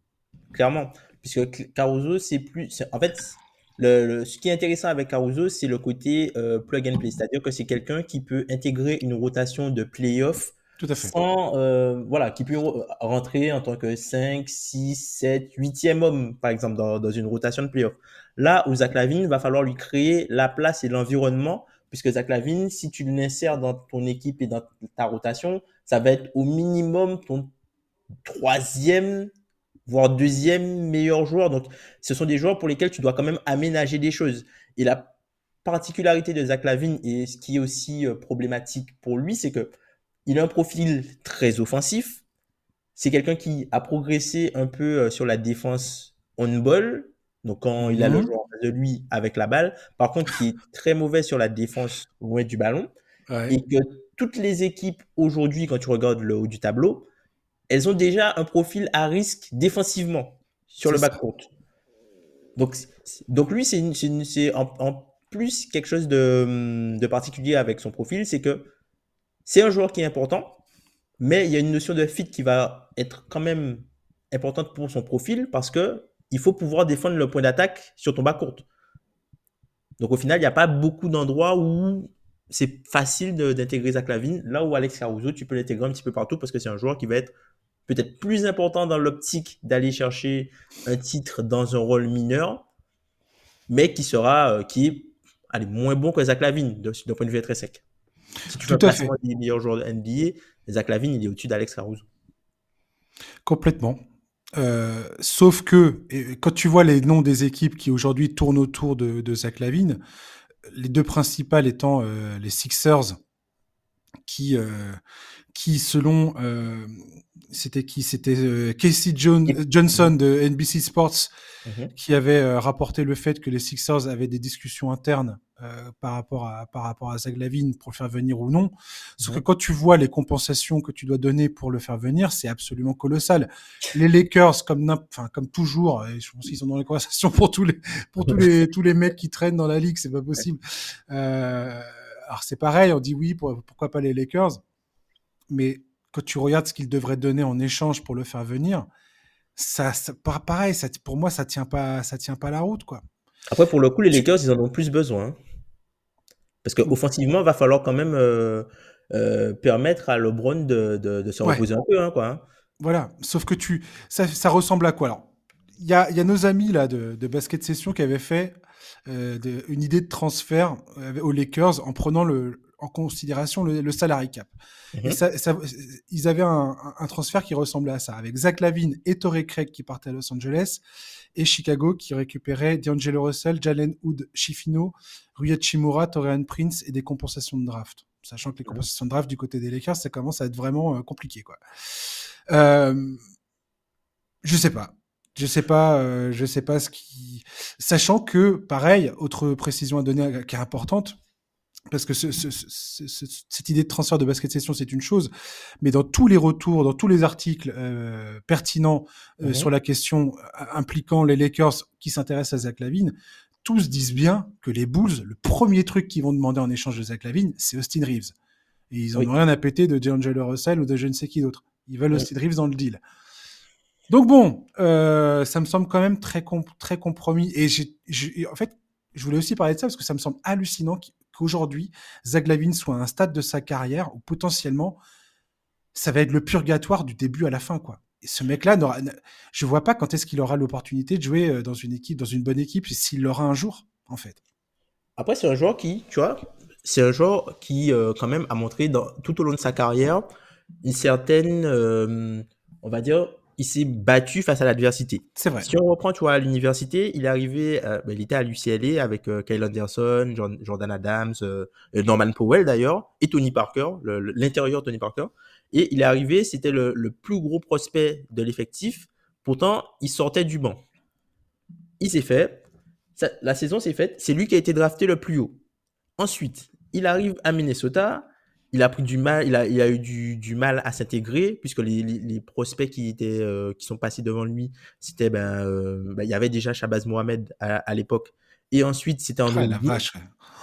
clairement, puisque Caruso, c'est plus, en fait, le, ce qui est intéressant avec Caruso, c'est le côté euh, plug and play, c'est-à-dire que c'est quelqu'un qui peut intégrer une rotation de playoff tout à fait. Sans, euh, voilà, qui peut rentrer en tant que 5, 6, 7, 8e homme, par exemple, dans, dans une rotation de playoff. Là où Zach Lavine, va falloir lui créer la place et l'environnement, puisque Zach Lavine, si tu l'insères dans ton équipe et dans ta rotation, ça va être au minimum ton troisième, voire deuxième meilleur joueur. Donc, ce sont des joueurs pour lesquels tu dois quand même aménager des choses. Et la particularité de Zach Lavine, et ce qui est aussi euh, problématique pour lui, c'est que il a un profil très offensif. C'est quelqu'un qui a progressé un peu euh, sur la défense on-ball, donc quand il a le mhm. joueur de lui avec la balle. Par contre, qui est très mauvais sur la défense loin du ballon. Et que toutes les équipes aujourd'hui, quand tu regardes le haut du tableau, elles ont déjà un profil à risque défensivement sur le backcourt. Donc, donc lui, c'est en, en, plus quelque chose de, de particulier avec son profil, c'est que c'est un joueur qui est important, mais il y a une notion de fit qui va être quand même importante pour son profil parce que il faut pouvoir défendre le point d'attaque sur ton backcourt. Donc au final, il n'y a pas beaucoup d'endroits où c'est facile d'intégrer Zach Lavine. Là où Alex Caruso, tu peux l'intégrer un petit peu partout parce que c'est un joueur qui va être peut-être plus important dans l'optique d'aller chercher un titre dans un rôle mineur, mais qui sera euh, qui est allez, moins bon que Zach Lavine d'un point de vue très sec. Si tu Tout à fait. des meilleurs joueurs de NBA, Zach Lavine, il est au-dessus d'Alex Caruso. Complètement. Euh, sauf que quand tu vois les noms des équipes qui aujourd'hui tournent autour de, de, Zach Lavine, les deux principales étant euh, les Sixers, qui, qui selon c'était qui? C'était euh, Casey Johnson de NBC Sports mhm. qui avait euh, rapporté le fait que les Sixers avaient des discussions internes euh, par rapport à par rapport à Zaglavin pour le faire venir ou non. Sauf que mhm. quand tu vois les compensations que tu dois donner pour le faire venir, c'est absolument colossal. Les Lakers, comme enfin comme toujours, et je pense qu'ils sont dans les conversations pour tous les pour tous les tous les mecs qui traînent dans la ligue, c'est pas possible. alors c'est pareil, on dit oui, pourquoi pas les Lakers, mais quand tu regardes ce qu'il devrait donner en échange pour le faire venir, ça, pareil, ça, pour moi, ça tient pas, ça tient pas la route, quoi. Après, pour le coup, les Lakers, ils en ont plus besoin. Hein. Parce qu'offensivement, il va falloir quand même euh, euh, permettre à LeBron de, de, se reposer un peu, hein, quoi. Hein. Voilà, sauf que tu, ça, ça ressemble à quoi? Alors, il y a, y a, nos amis là de, de basket session qui avaient fait euh, de, une idée de transfert aux Lakers en prenant le, en considération le, le salary cap. Et mhm. ça, ça, ils avaient un, un, transfert qui ressemblait à ça, avec Zach Lavine et Torrey Craig qui partaient à Los Angeles, et Chicago qui récupérait D'Angelo Russell, Jalen Hood, Shifino, Rui Chimura, Torian Prince et des compensations de draft. Sachant que les mhm. compensations de draft du côté des Lakers, ça commence à être vraiment euh, compliqué, quoi. Euh, je sais pas. Je sais pas, euh, je sais pas ce qui. Sachant que, pareil, autre précision à donner qui est importante, parce que ce, ce, ce, cette idée de transfert de basket session, c'est une chose, mais dans tous les retours, dans tous les articles euh, pertinents euh, sur la question euh, impliquant les Lakers qui s'intéressent à Zach Lavine, tous disent bien que les Bulls, le premier truc qu'ils vont demander en échange de Zach Lavine, c'est Austin Reeves. Et ils en ont rien à péter de D'Angelo Russell ou de je ne sais qui d'autre. Ils veulent Austin Reeves dans le deal. Donc bon, euh, ça me semble quand même très, très compromis. Et j'ai, en fait, je voulais aussi parler de ça parce que ça me semble hallucinant qu'aujourd'hui, Zaglavin soit à un stade de sa carrière où potentiellement, ça va être le purgatoire du début à la fin, quoi. Et ce mec-là, je vois pas quand est-ce qu'il aura l'opportunité de jouer euh, dans une équipe, dans une bonne équipe, s'il l'aura un jour, en fait. Après, c'est un joueur qui, tu vois, c'est un joueur qui, euh, quand même, a montré tout au long de sa carrière une certaine, euh, on va dire, il s'est battu face à l'adversité. C'est vrai. Si on reprend, tu vois, à l'université, il est arrivé, euh, ben, il était à l'UCLA avec euh, Kyle Anderson, Jordan Adams, euh, Norman Powell d'ailleurs, et Tony Parker, l'intérieur Tony Parker. Et il est arrivé, c'était le, plus gros prospect de l'effectif. Pourtant, il sortait du banc. Il s'est fait. la saison s'est faite. C'est lui qui a été drafté le plus haut. Ensuite, il arrive à Minnesota il a pris du mal, il a, il a eu du, du mal à s'intégrer puisque les, les, prospects qui étaient euh, qui sont passés devant lui, c'était ben, euh, ben, il y avait déjà Shabazz Mohamed à, à l'époque et ensuite c'était en <laughs> oh, la vache.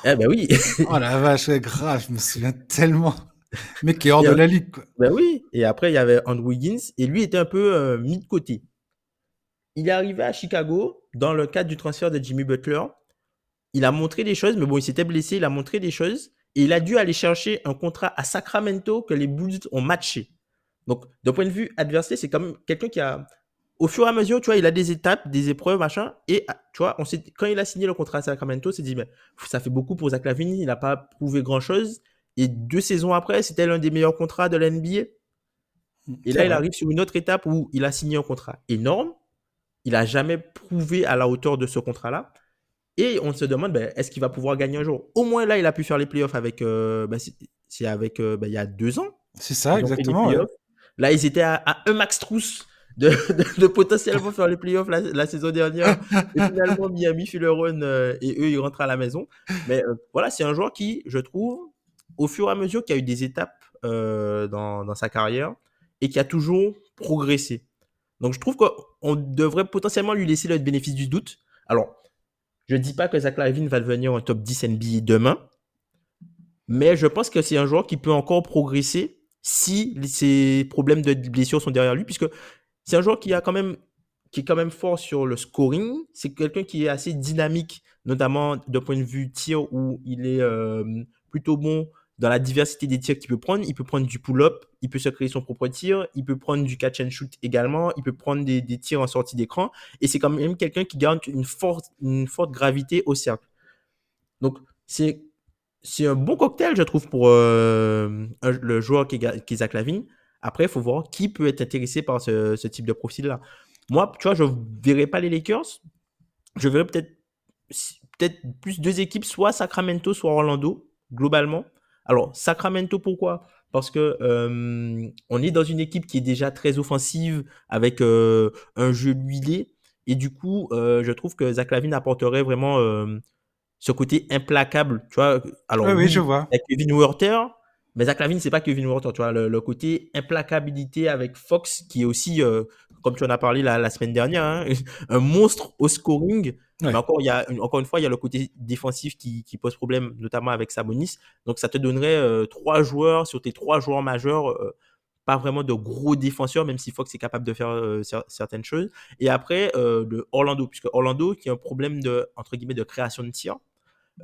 Eh ben oui. oh la vache, grave, je me souviens tellement. Mec qui est hors de la ligue quoi. Ben oui, et après il y avait Andrew Wiggins et lui était un peu euh, mis de côté. Il est arrivé à Chicago dans le cadre du transfert de Jimmy Butler. Il a montré des choses, mais bon, il s'était blessé, il a montré des choses et il a dû aller chercher un contrat à Sacramento que les Bulls ont matché. Donc, d'un point de vue adversité, c'est quand même quelqu'un qui a, au fur et à mesure, tu vois, il a des étapes, des épreuves, machin. Et, tu vois, on quand il a signé le contrat à Sacramento, il s'est dit, mais ça fait beaucoup pour Zach Lavine, il n'a pas prouvé grand chose. Et deux saisons après, c'était l'un des meilleurs contrats de la NBA. Et là, il arrive sur une autre étape où il a signé un contrat énorme. Il n'a jamais prouvé à la hauteur de ce contrat-là. Et on se demande, ben, est-ce qu'il va pouvoir gagner un jour? Au moins là, il a pu faire les playoffs avec, euh, ben, c'est avec, euh, ben, il y a deux ans. C'est ça, exactement. Là, ils étaient à, un max trousse de, de, potentiellement faire les playoffs la, la saison dernière. et finalement, Miami fait le run euh, et eux, ils rentrent à la maison. Mais voilà, c'est un joueur qui, je trouve, au fur et à mesure qu'il y a eu des étapes dans, dans sa carrière et qui a toujours progressé. Donc, je trouve qu'on devrait potentiellement lui laisser le bénéfice du doute. Alors, je dis pas que Zach Lavine va devenir un top 10 NBA demain, mais je pense que c'est un joueur qui peut encore progresser si ses problèmes de blessure sont derrière lui, puisque c'est un joueur qui est quand même fort sur le scoring. C'est quelqu'un qui est assez dynamique, notamment d'un point de vue tir où il est euh, plutôt bon dans la diversité des tirs qu'il peut prendre. Il peut prendre du pull-up, il peut se créer son propre tir, il peut prendre du catch and shoot également, il peut prendre des, tirs en sortie d'écran. Et c'est quand même quelqu'un qui garde une forte, gravité au cercle. Donc, c'est, un bon cocktail, je trouve, pour euh, le joueur qui est, Zach Lavine. Après, il faut voir qui peut être intéressé par ce, type de profil-là. Moi, tu vois, je ne verrais pas les Lakers. Je peut-être peut-être plus deux équipes, soit Sacramento, soit Orlando, globalement. Alors, Sacramento, pourquoi? Parce que euh, on est dans une équipe qui est déjà très offensive, avec euh, un jeu huilé. Et du coup, euh, je trouve que Zach Lavine apporterait vraiment ce côté implacable. Tu vois, alors, oui, je vois. Avec Kevin Werther, mais Zach Lavine, c'est pas Kevin Werther, tu vois, le, côté implacabilité avec Fox, qui est aussi, comme tu en as parlé la, semaine dernière, hein, <laughs> un monstre au scoring. Mais encore, il y a, encore une fois, il y a le côté défensif qui, pose problème, notamment avec Sabonis. Donc, ça te donnerait euh, trois joueurs sur tes trois joueurs majeurs, euh, pas vraiment de gros défenseurs, même si Fox est capable de faire euh, certaines choses. Et après, Orlando, puisque Orlando qui a un problème de, entre guillemets, de création de tir.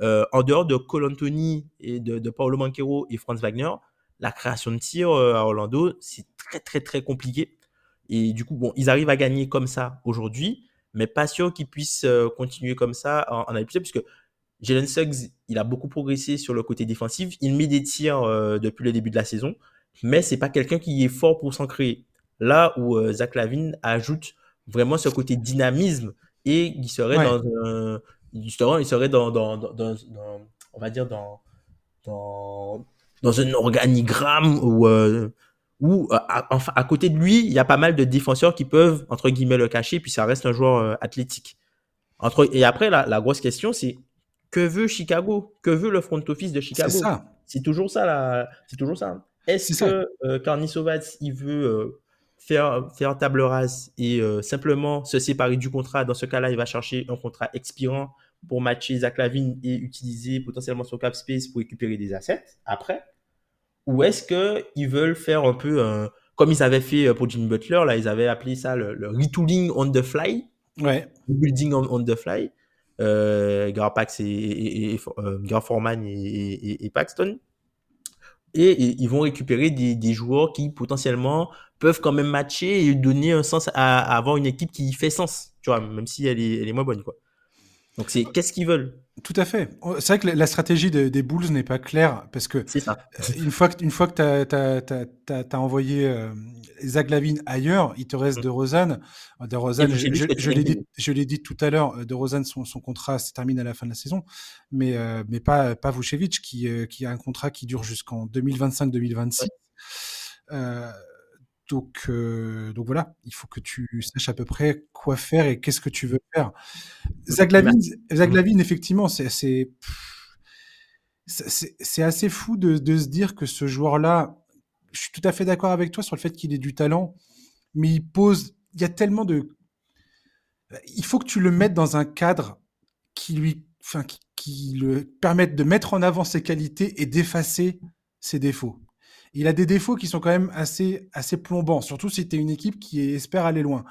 en dehors de Cole Anthony et de, de Paolo Manquero et Franz Wagner, la création de tir à Orlando, c'est très, très, très compliqué. Et du coup, bon, ils arrivent à gagner comme ça aujourd'hui. Mais pas sûr qu'il puisse continuer comme ça en, en puisque Jalen Suggs, il a beaucoup progressé sur le côté défensif. Il met des tirs depuis le début de la saison, mais c'est pas quelqu'un qui est fort pour s'en créer. Là où Zach Lavine ajoute vraiment ce côté dynamisme et il serait dans un, il serait, dans, dans, dans, on va dire dans, dans, dans un organigramme où, euh, où à, à, côté de lui, il y a pas mal de défenseurs qui peuvent, entre guillemets, le cacher, puis ça reste un joueur euh, athlétique. Entre, et après, la, la grosse question, c'est que veut Chicago? Que veut le front office de Chicago? C'est ça. C'est toujours ça, c'est toujours ça. Est-ce que euh, il veut euh, faire, faire table rase et euh, simplement se séparer du contrat? Dans ce cas-là, il va chercher un contrat expirant pour matcher Zach Lavine et utiliser potentiellement son cap space pour récupérer des assets après. Ou est-ce qu'ils veulent faire un peu comme ils avaient fait euh, pour Jimmy Butler, là, ils avaient appelé ça le, retooling on the fly? Ouais. Building on, the fly. Euh, Pax et, et, et euh, Foreman et, Paxton et, ils vont récupérer des, des, joueurs qui potentiellement peuvent quand même matcher et donner un sens à, avoir une équipe qui fait sens, tu vois, même si elle est, elle est moins bonne, quoi. Donc c'est qu'est-ce qu'ils veulent? Tout à fait. Oh, c'est vrai que la stratégie des Bulls n'est pas claire parce que ça. Euh, une fois que une fois que tu as, envoyé euh, Zach Lavine ailleurs, il te reste de Rosanne. De Rosanne, je, je, l'ai dit, je l'ai dit tout à l'heure. Euh, de Rosanne, son, son contrat se termine à la fin de la saison, mais euh, mais pas pas Vucevic qui qui a un contrat qui dure jusqu'en 2025-2026. Donc, euh, donc voilà, il faut que tu saches à peu près quoi faire et qu'est-ce que tu veux faire. Zaglavin, Zaglavin effectivement, c'est assez, c'est assez fou de, de, se dire que ce joueur-là, je suis tout à fait d'accord avec toi sur le fait qu'il ait du talent, mais il pose, il y a tellement de, il faut que tu le mettes dans un cadre qui lui, enfin, qui, qui le permette de mettre en avant ses qualités et d'effacer ses défauts il a des défauts qui sont quand même assez, assez plombants, surtout si tu es une équipe qui espère aller loin.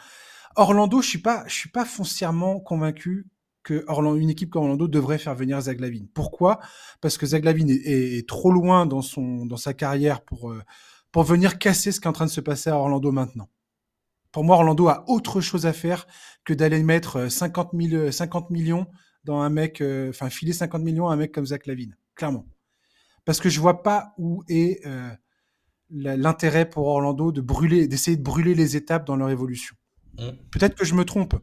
Orlando, je suis pas, je suis pas foncièrement convaincu que Orlando, une équipe comme Orlando devrait faire venir Zaglavin. Pourquoi? Parce que Zaglavin est, est, trop loin dans son, dans sa carrière pour, euh, pour venir casser ce qui est en train de se passer à Orlando maintenant. Pour moi, Orlando a autre chose à faire que d'aller mettre 50, 000, 50 millions dans un mec, euh, enfin filer 50 millions à un mec comme Zach Lavine, clairement. Parce que je vois pas où est euh, l'intérêt pour Orlando de brûler, d'essayer de brûler les étapes dans leur évolution. Mm. Peut-être que je me trompe,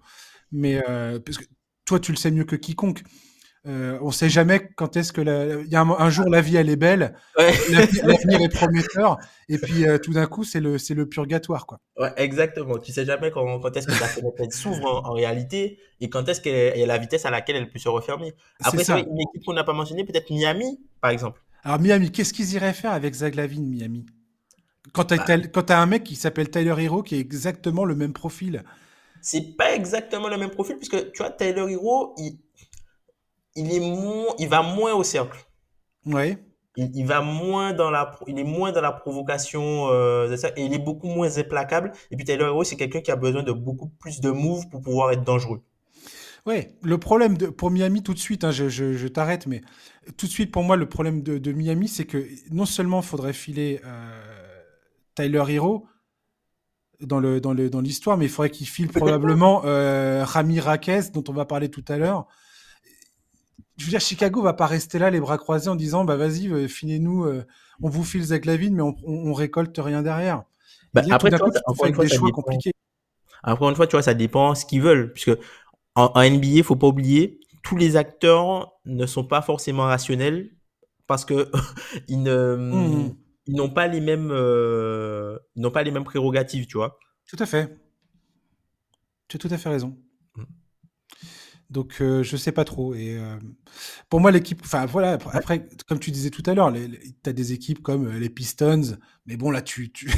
mais euh, parce que toi, tu le sais mieux que quiconque. Euh, on sait jamais quand est-ce que il y a un, jour la vie elle est belle, <laughs> l'avenir est prometteur, et puis euh, tout d'un coup c'est le c'est le purgatoire quoi. Ouais, exactement. Tu sais jamais quand, quand est-ce que la fenêtre s'ouvre en, réalité et quand est-ce qu'elle a la vitesse à laquelle elle peut se refermer. Après c'est une équipe qu'on n'a pas mentionné, peut-être Miami par exemple. Alors Miami, qu'est-ce qu'ils iraient faire avec Zaglavin Miami? Quand tu as, bah. un mec qui s'appelle Tyler Hero qui est exactement le même profil. C'est pas exactement le même profil, puisque tu vois, Tyler Hero, il, il, est moins, il va moins au cercle. Ouais. Il, va moins dans la, il est moins dans la provocation, euh, et il est beaucoup moins implacable. Et puis Tyler Hero, c'est quelqu'un qui a besoin de beaucoup plus de moves pour pouvoir être dangereux. Ouais, le problème de, pour Miami tout de suite, hein, je, je, t'arrête, mais tout de suite pour moi, le problème de, de Miami, c'est que non seulement il faudrait filer euh, Tyler Hero dans le dans le dans l'histoire, mais il faudrait qu'il file probablement <laughs> euh, Rami Raquez, dont on va parler tout à l'heure. Je veux dire, Chicago va pas rester là les bras croisés en disant bah vas-y, euh, filez-nous, euh, on vous file Zach Lavine, mais on, on, récolte rien derrière. Bah, après, toi, encore une fois, des choix compliqués. Encore une fois, tu vois, ça dépend ce qu'ils veulent, puisque en, en NBA, faut pas oublier, tous les acteurs ne sont pas forcément rationnels parce que <laughs> ils ne mmh ils n'ont pas les mêmes, euh, ils n'ont pas les mêmes prérogatives, tu vois. Tout à fait. Tu as tout à fait raison. Mm. Donc, euh, je sais pas trop. Et euh, pour moi, l'équipe, enfin voilà, après, comme tu disais tout à l'heure, tu as des équipes comme les Pistons, mais bon, là, tu, tu,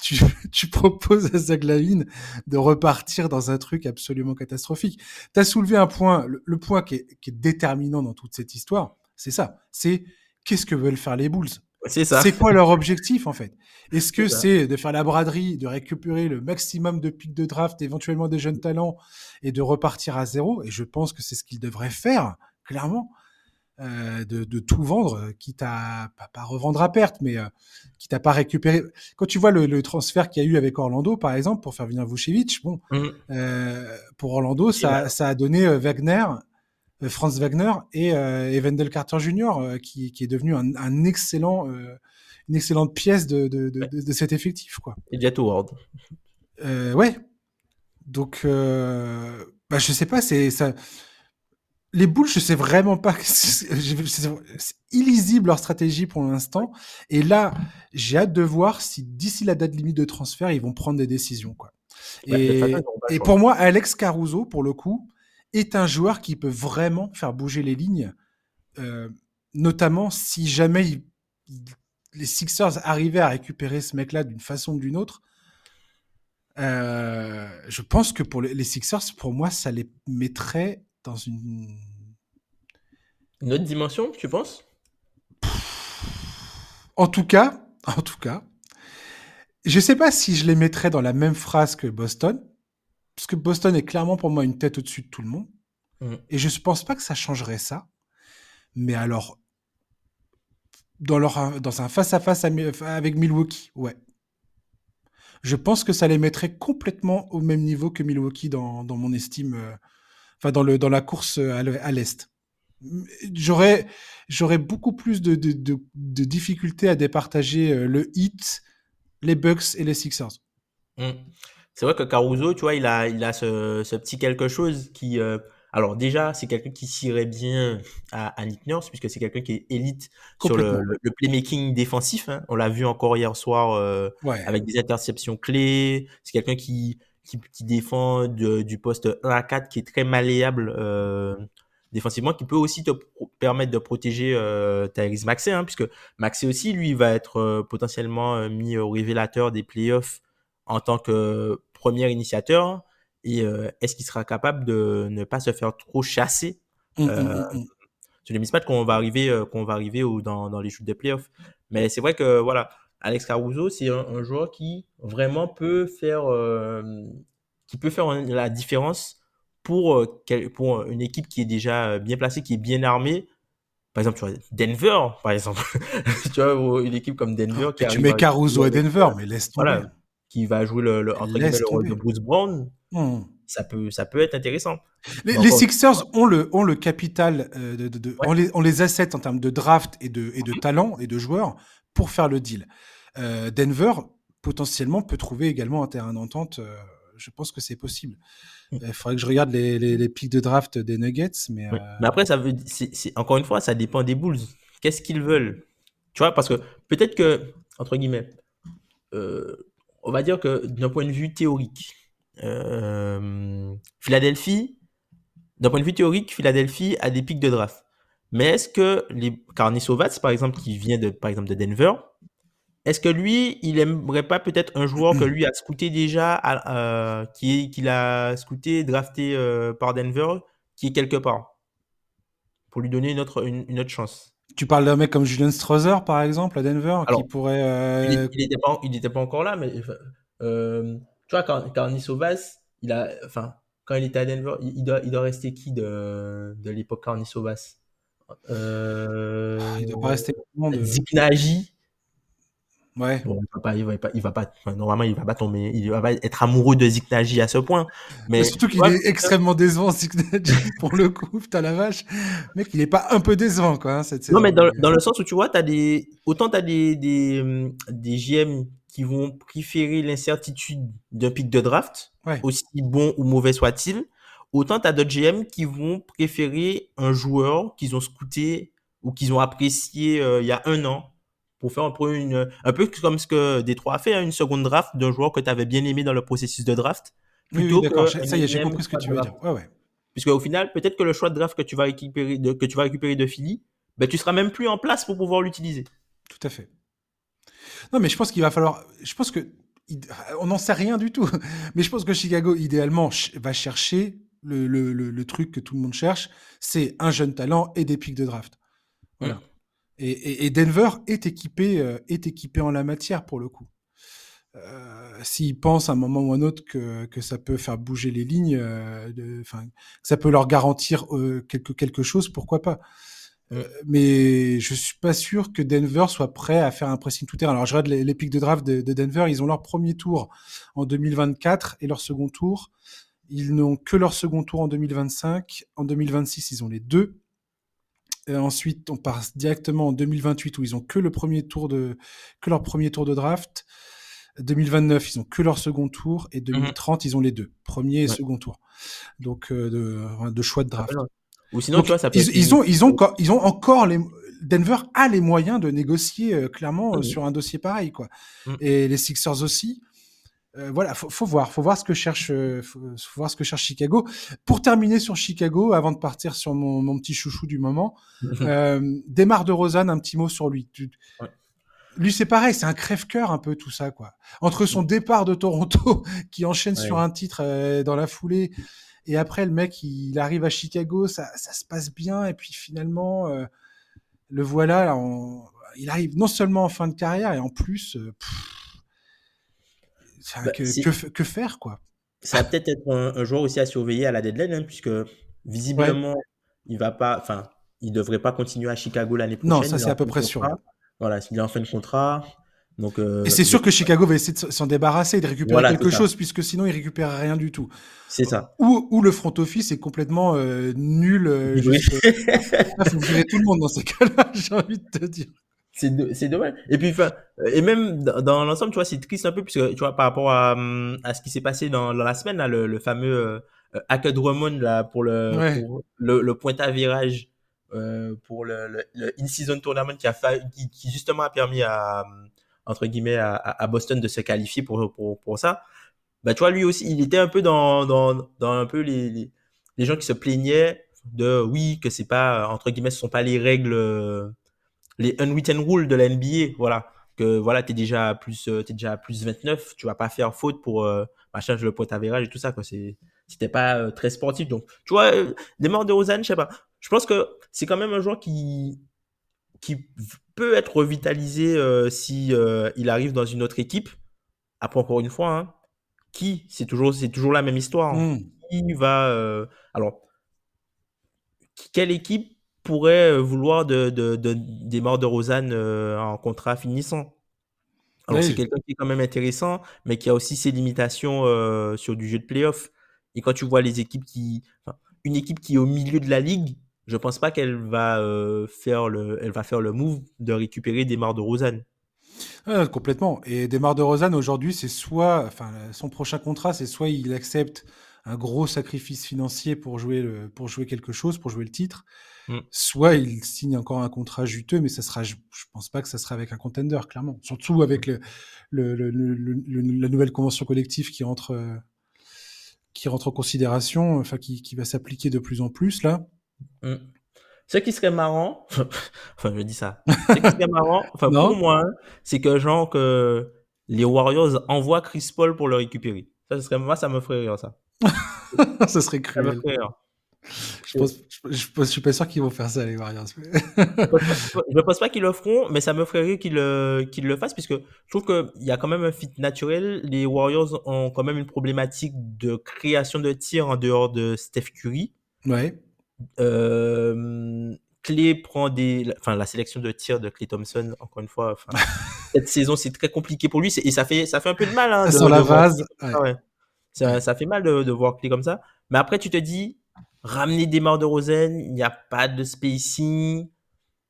<laughs> tu, proposes à Zaglavine de repartir dans un truc absolument catastrophique. Tu as soulevé un point, le, point qui est, qui est, déterminant dans toute cette histoire, c'est ça. C'est qu'est-ce que veulent faire les Bulls? C'est ça. C'est quoi leur objectif en fait? Est-ce que c'est de faire la braderie, de récupérer le maximum de pics de draft, éventuellement des jeunes talents, et de repartir à zéro? Et je pense que c'est ce qu'ils devraient faire, clairement. euh, de, tout vendre, quitte à pas, pas revendre à perte, mais quitte à pas récupérer. Quand tu vois le, transfert qu'il y a eu avec Orlando, par exemple, pour faire venir Vucevic, bon, mmh. pour Orlando, ça, ça a donné Wagner, Franz Wagner et, et Wendell Carter Jr., qui, qui, est devenu un, un excellent une excellente pièce de, de, de, de, cet effectif. Quoi. Et Diato Ward. Euh, ouais. Donc, euh, bah, je sais pas, c'est ça. Les boules, je sais vraiment pas. <laughs> C'est illisible leur stratégie pour l'instant. Et là, j'ai hâte de voir si d'ici la date limite de transfert, ils vont prendre des décisions. Quoi. Bah, et, et pour moi, Alex Caruso, pour le coup, est un joueur qui peut vraiment faire bouger les lignes, euh, notamment si jamais il, les Sixers arrivaient à récupérer ce mec-là d'une façon ou d'une autre, euh, je pense que pour les, Sixers, pour moi, ça les mettrait dans une... Une autre dimension, tu penses? En tout cas, en tout cas, je sais pas si je les mettrais dans la même phrase que Boston, parce que Boston est clairement pour moi une tête au-dessus de tout le monde, mm. et je ne pense pas que ça changerait ça. Mais alors, dans, leur, dans un face-à-face avec Milwaukee, ouais. Je pense que ça les mettrait complètement au même niveau que Milwaukee dans, dans mon estime, euh, enfin dans, le, dans la course à l'Est. J'aurais, j'aurais beaucoup plus de, de, de, difficultés à départager euh, le Heat, les Bucks et les Sixers. Mmh. C'est vrai que Caruso, tu vois, il a, il a ce, ce petit quelque chose qui, euh, alors déjà, c'est quelqu'un qui s'irait bien à, à Nick Nurse, puisque c'est quelqu'un qui est élite sur le, le, playmaking défensif. Hein. On l'a vu encore hier soir euh, avec des interceptions clés. C'est quelqu'un qui, qui, qui, défend du poste 1 à 4, qui est très malléable euh, défensivement, qui peut aussi te permettre de protéger euh, Tyrese Maxey, hein, puisque Maxey aussi, lui, va être potentiellement mis au révélateur des playoffs en tant que premier initiateur et euh, est-ce qu'il sera capable de ne pas se faire trop chasser mmh, mmh, euh, mmh, sur les mismatchs qu'on va arriver, euh, qu'on va arriver ou dans, dans les shoots des playoffs? Mais c'est vrai que voilà, Alex Caruso, c'est un, joueur qui vraiment peut faire, qui peut faire la différence pour, pour une équipe qui est déjà bien placée, qui est bien armée. Par exemple, tu vois, Denver, par exemple. <laughs> tu vois, une équipe comme Denver. Ah, qui tu mets Caruso à Denver, mais laisse tomber. Voilà, qui va jouer le, le, entre le rôle de Bruce Brown. Hmm. Ça peut, ça peut être intéressant. Les, Sixers ont le, ont le capital, euh, de, de, on, les, on les assets en termes de draft et de, et de talent et de joueurs pour faire le deal. Euh, Denver, potentiellement, peut trouver également un terrain d'entente. Euh, je pense que c'est possible. Hmm. Il faudrait que je regarde les, les, les pics de draft des Nuggets. Mais, mais après, ça veut, encore une fois, ça dépend des Bulls. Qu'est-ce qu'ils veulent? Tu vois, parce que peut-être que, entre guillemets, on va dire que d'un point de vue théorique, euh, Philadelphie, d'un point de vue théorique, Philadelphie a des pics de draft. Mais est-ce que les Carnissovats, par exemple, qui vient de, Denver, est-ce que lui, il aimerait pas peut-être un joueur que lui a scouté déjà, euh, qui qu'il a scouté, drafté euh, par Denver, qui est quelque part, pour lui donner une, autre chance tu parles d'un mec comme Julian Strother, par exemple, à Denver, qui pourrait. Il n'était pas, encore là, mais tu vois, quand, quand Nisovas, il a, enfin, quand il était à Denver, il, doit, il doit rester qui de, de l'époque Carnisovas euh, ah, Il doit pas rester de... Ziknaji. Ouais. Bon, il va pas, il va pas, il va pas normalement, il va pas tomber, il va pas être amoureux de Ziknaji à ce point. Mais, surtout qu'il est extrêmement décevant, Ziknaji, <laughs> pour le coup, putain la vache. Mec, il est pas un peu décevant, quoi, hein, cette Non, mais dans, dans, le sens où tu vois, t'as des, autant t'as des, des, des GM qui vont préférer l'incertitude d'un pic de draft, aussi bon ou mauvais soit-il, autant tu as d'autres GM qui vont préférer un joueur qu'ils ont scouté ou qu'ils ont apprécié euh, il y a un an pour faire un peu, une, un peu comme ce que Détroit a fait, hein, une seconde draft d'un joueur que tu avais bien aimé dans le processus de draft. Plutôt oui, d'accord, ça y est, j'ai compris ce que tu veux dire. Ouais, ouais. Puisque au final, peut-être que le choix de draft que tu vas récupérer de, que tu vas récupérer de Philly, ben, tu seras même plus en place pour pouvoir l'utiliser. Tout à fait. Non, mais je pense qu'il va falloir. Je pense que. On n'en sait rien du tout. <laughs> Mais je pense que Chicago, idéalement, va chercher le, le, le, truc que tout le monde cherche c'est un jeune talent et des pics de draft. Voilà. Et, Denver est équipé, euh, est équipé en la matière pour le coup. Euh, S'ils pensent à un moment ou à un autre que, que ça peut faire bouger les lignes, euh, que ça peut leur garantir euh, quelque, quelque chose, pourquoi pas mais je suis pas sûr que Denver soit prêt à faire un pressing tout terrain. Alors je regarde les, pics de draft de, Denver, ils ont leur premier tour en 2024 et leur second tour. Ils n'ont que leur second tour en 2025. En 2026, ils ont les deux. Et ensuite, on passe directement en 2028 où ils ont que le premier tour de que leur premier tour de draft. 2029, ils ont que leur second tour et 2030, ils ont les deux, premier et second tour. Donc euh, de, de, choix de draft. Ou sinon, tu vois, ça peut ils, ils, ont, ils ont, ils ont encore les Denver a les moyens de négocier euh, clairement euh, sur un dossier pareil, quoi. Mm. Et les Sixers aussi. Euh, voilà, faut, faut, voir, faut voir ce que cherche, euh, faut, voir ce que cherche Chicago. Pour terminer sur Chicago, avant de partir sur mon, mon petit chouchou du moment, <laughs> euh, démarre de Rosanne, un petit mot sur lui. Lui, c'est pareil, c'est un crève-cœur un peu tout ça, quoi. Entre son départ de Toronto, <laughs> qui enchaîne sur un titre euh, dans la foulée, et après le mec, il, arrive à Chicago, ça, ça, se passe bien, et puis finalement, le voilà, là, il arrive non seulement en fin de carrière, et en plus. Pff, bah, que, que, faire, quoi Ça va peut-être être un, joueur aussi à surveiller à la deadline, hein, puisque visiblement, il va pas, enfin, il devrait pas continuer à Chicago l'année prochaine. Non, ça c'est à peu près sûr. Voilà, il est en fin de contrat. Donc, euh, et c'est sûr que Chicago va essayer de s'en débarrasser, de récupérer quelque chose, puisque sinon il récupère rien du tout. C'est ça. Ou, ou, le front office est complètement euh, nul. Euh, il <laughs> faut virer tout le monde dans ces cas-là, <laughs> j'ai envie de te dire c'est dommage. Et puis, enfin, et même dans, l'ensemble, tu vois, c'est triste un peu, puisque, tu vois, par rapport à, hum, à ce qui s'est passé dans, dans, la semaine, là, le, le fameux euh, euh Drummond, là, pour le, pour le, le point à virage, euh, pour le, le, in-season tournament qui a fait, qui, qui, justement a permis à, entre guillemets, à, à Boston de se qualifier pour, pour, pour ça. Bah, tu vois, lui aussi, il était un peu dans, dans, dans un peu les, les, les gens qui se plaignaient de, oui, que c'est pas, entre guillemets, ce sont pas les règles, euh, les unwritten rules de la NBA, voilà, que voilà, t'es déjà à plus, euh, t'es déjà à plus 29, tu vas pas faire faute pour euh, machin, le point à et tout ça, quoi. C'est, c'était pas euh, très sportif. Donc, tu vois, euh, des morts de Rosanne, je sais pas. Je pense que c'est quand même un joueur qui, qui peut être revitalisé si il arrive dans une autre équipe. Après, encore une fois, hein, qui, c'est toujours, c'est toujours la même histoire. Hein. Hmm. Qui va, alors, quelle équipe pourrait euh, vouloir de, de, de des morts de Rosanne euh, en contrat finissant. Alors, c'est quelqu'un qui est quand même intéressant, mais qui a aussi ses limitations euh, sur du jeu de playoff. Et quand tu vois les équipes qui. une équipe qui est au milieu de la ligue, je pense pas qu'elle va, faire le, elle va faire le move de récupérer des morts de Rosanne. complètement. Et Desmar de Rosanne, aujourd'hui, c'est soit. Enfin, son prochain contrat, c'est soit il accepte un gros sacrifice financier pour jouer, le, pour jouer quelque chose, pour jouer le titre, Mm. Soit il signe encore un contrat juteux, mais ça sera, je, pense pas que ça sera avec un contender, clairement. Surtout avec le, la nouvelle convention collective qui rentre, euh, qui rentre en considération, enfin qui, qui va s'appliquer de plus en plus là. Mm. Ce qui serait marrant, <laughs> enfin je dis ça, ce qui serait marrant, enfin <laughs> pour moi, c'est que genre que les Warriors envoient Chris Paul pour le récupérer. Ça, serait moi, ça me ferait rire ça. <laughs> ça serait cruel. Je, pense, je, suis pas sûr qu'ils vont faire ça, les Warriors. je ne pense pas qu'ils le feront, mais ça me ferait rire qu'ils le, le fassent, puisque je trouve qu'il y a quand même un fit naturel. Les Warriors ont quand même une problématique de création de tirs en dehors de Steph Curry. Ouais. Euh, Clay prend des. Enfin, la sélection de tirs de Clay Thompson, encore une fois, <laughs> cette saison, c'est très compliqué pour lui, et ça fait, ça fait un peu de mal. Hein, de, la vase. Ça, ça, fait mal de, de voir Clay comme ça. Mais après, tu te dis, ramener des morts de Rosen, il n'y a pas de spacing.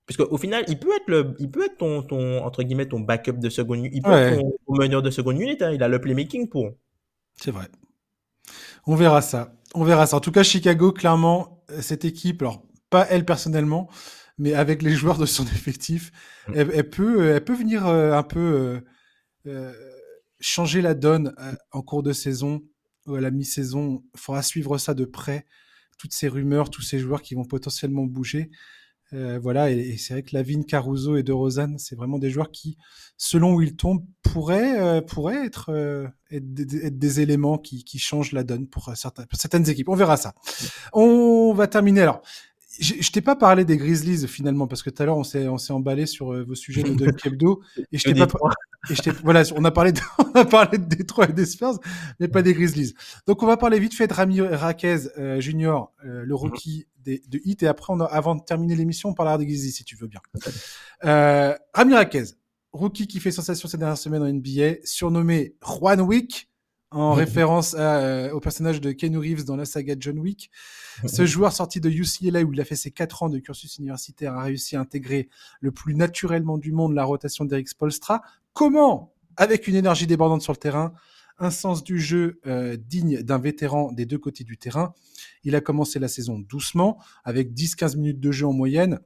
Parce qu'au final, il peut être, le, il peut être ton, ton, entre guillemets, ton backup de seconde Il peut être ton, meneur de seconde unité. Hein. Il a le playmaking pour. C'est vrai. On verra ça. On verra ça. En tout cas, Chicago, clairement, cette équipe, alors pas elle personnellement, mais avec les <laughs> joueurs de son effectif, mm. elle, peut, elle peut venir euh, un peu euh, euh, changer la donne en cours de saison à la mi-saison. Il faudra suivre ça de près toutes ces rumeurs, tous ces joueurs qui vont potentiellement bouger. Euh, voilà, et, c'est vrai que Lavigne, Caruso et De Rosanne, c'est vraiment des joueurs qui, selon où ils tombent, pourraient, euh, pourraient être, euh, être, des, éléments qui, qui, changent la donne pour, certains, pour certaines équipes. On verra ça. On va terminer. Alors, je, je t'ai pas parlé des Grizzlies finalement parce que tout à l'heure on s'est on s'est emballé sur vos sujets de Hebdo et je t'ai pas Et voilà, on a parlé de, <laughs> on a parlé de Détroit et des Spurs, mais pas des Grizzlies. Donc on va parler vite fait de Rami Raquez euh, Junior, euh, le rookie des, de Heat, et après, on avant de terminer l'émission, on parlera des Grizzlies si tu veux bien. Euh, Rami Raquez, rookie qui fait sensation ces dernières semaines en NBA, surnommé Juan Wick en référence euh, au personnage de Keanu Reeves dans la saga John Wick. <laughs> Ce joueur sorti de UCLA où il a fait ses quatre ans de cursus universitaire a réussi à intégrer le plus naturellement du monde la rotation d'Eric Spolstra. Comment Avec une énergie débordante sur le terrain, un sens du jeu euh, digne d'un vétéran des deux côtés du terrain. Il a commencé la saison doucement, avec 10-15 minutes de jeu en moyenne,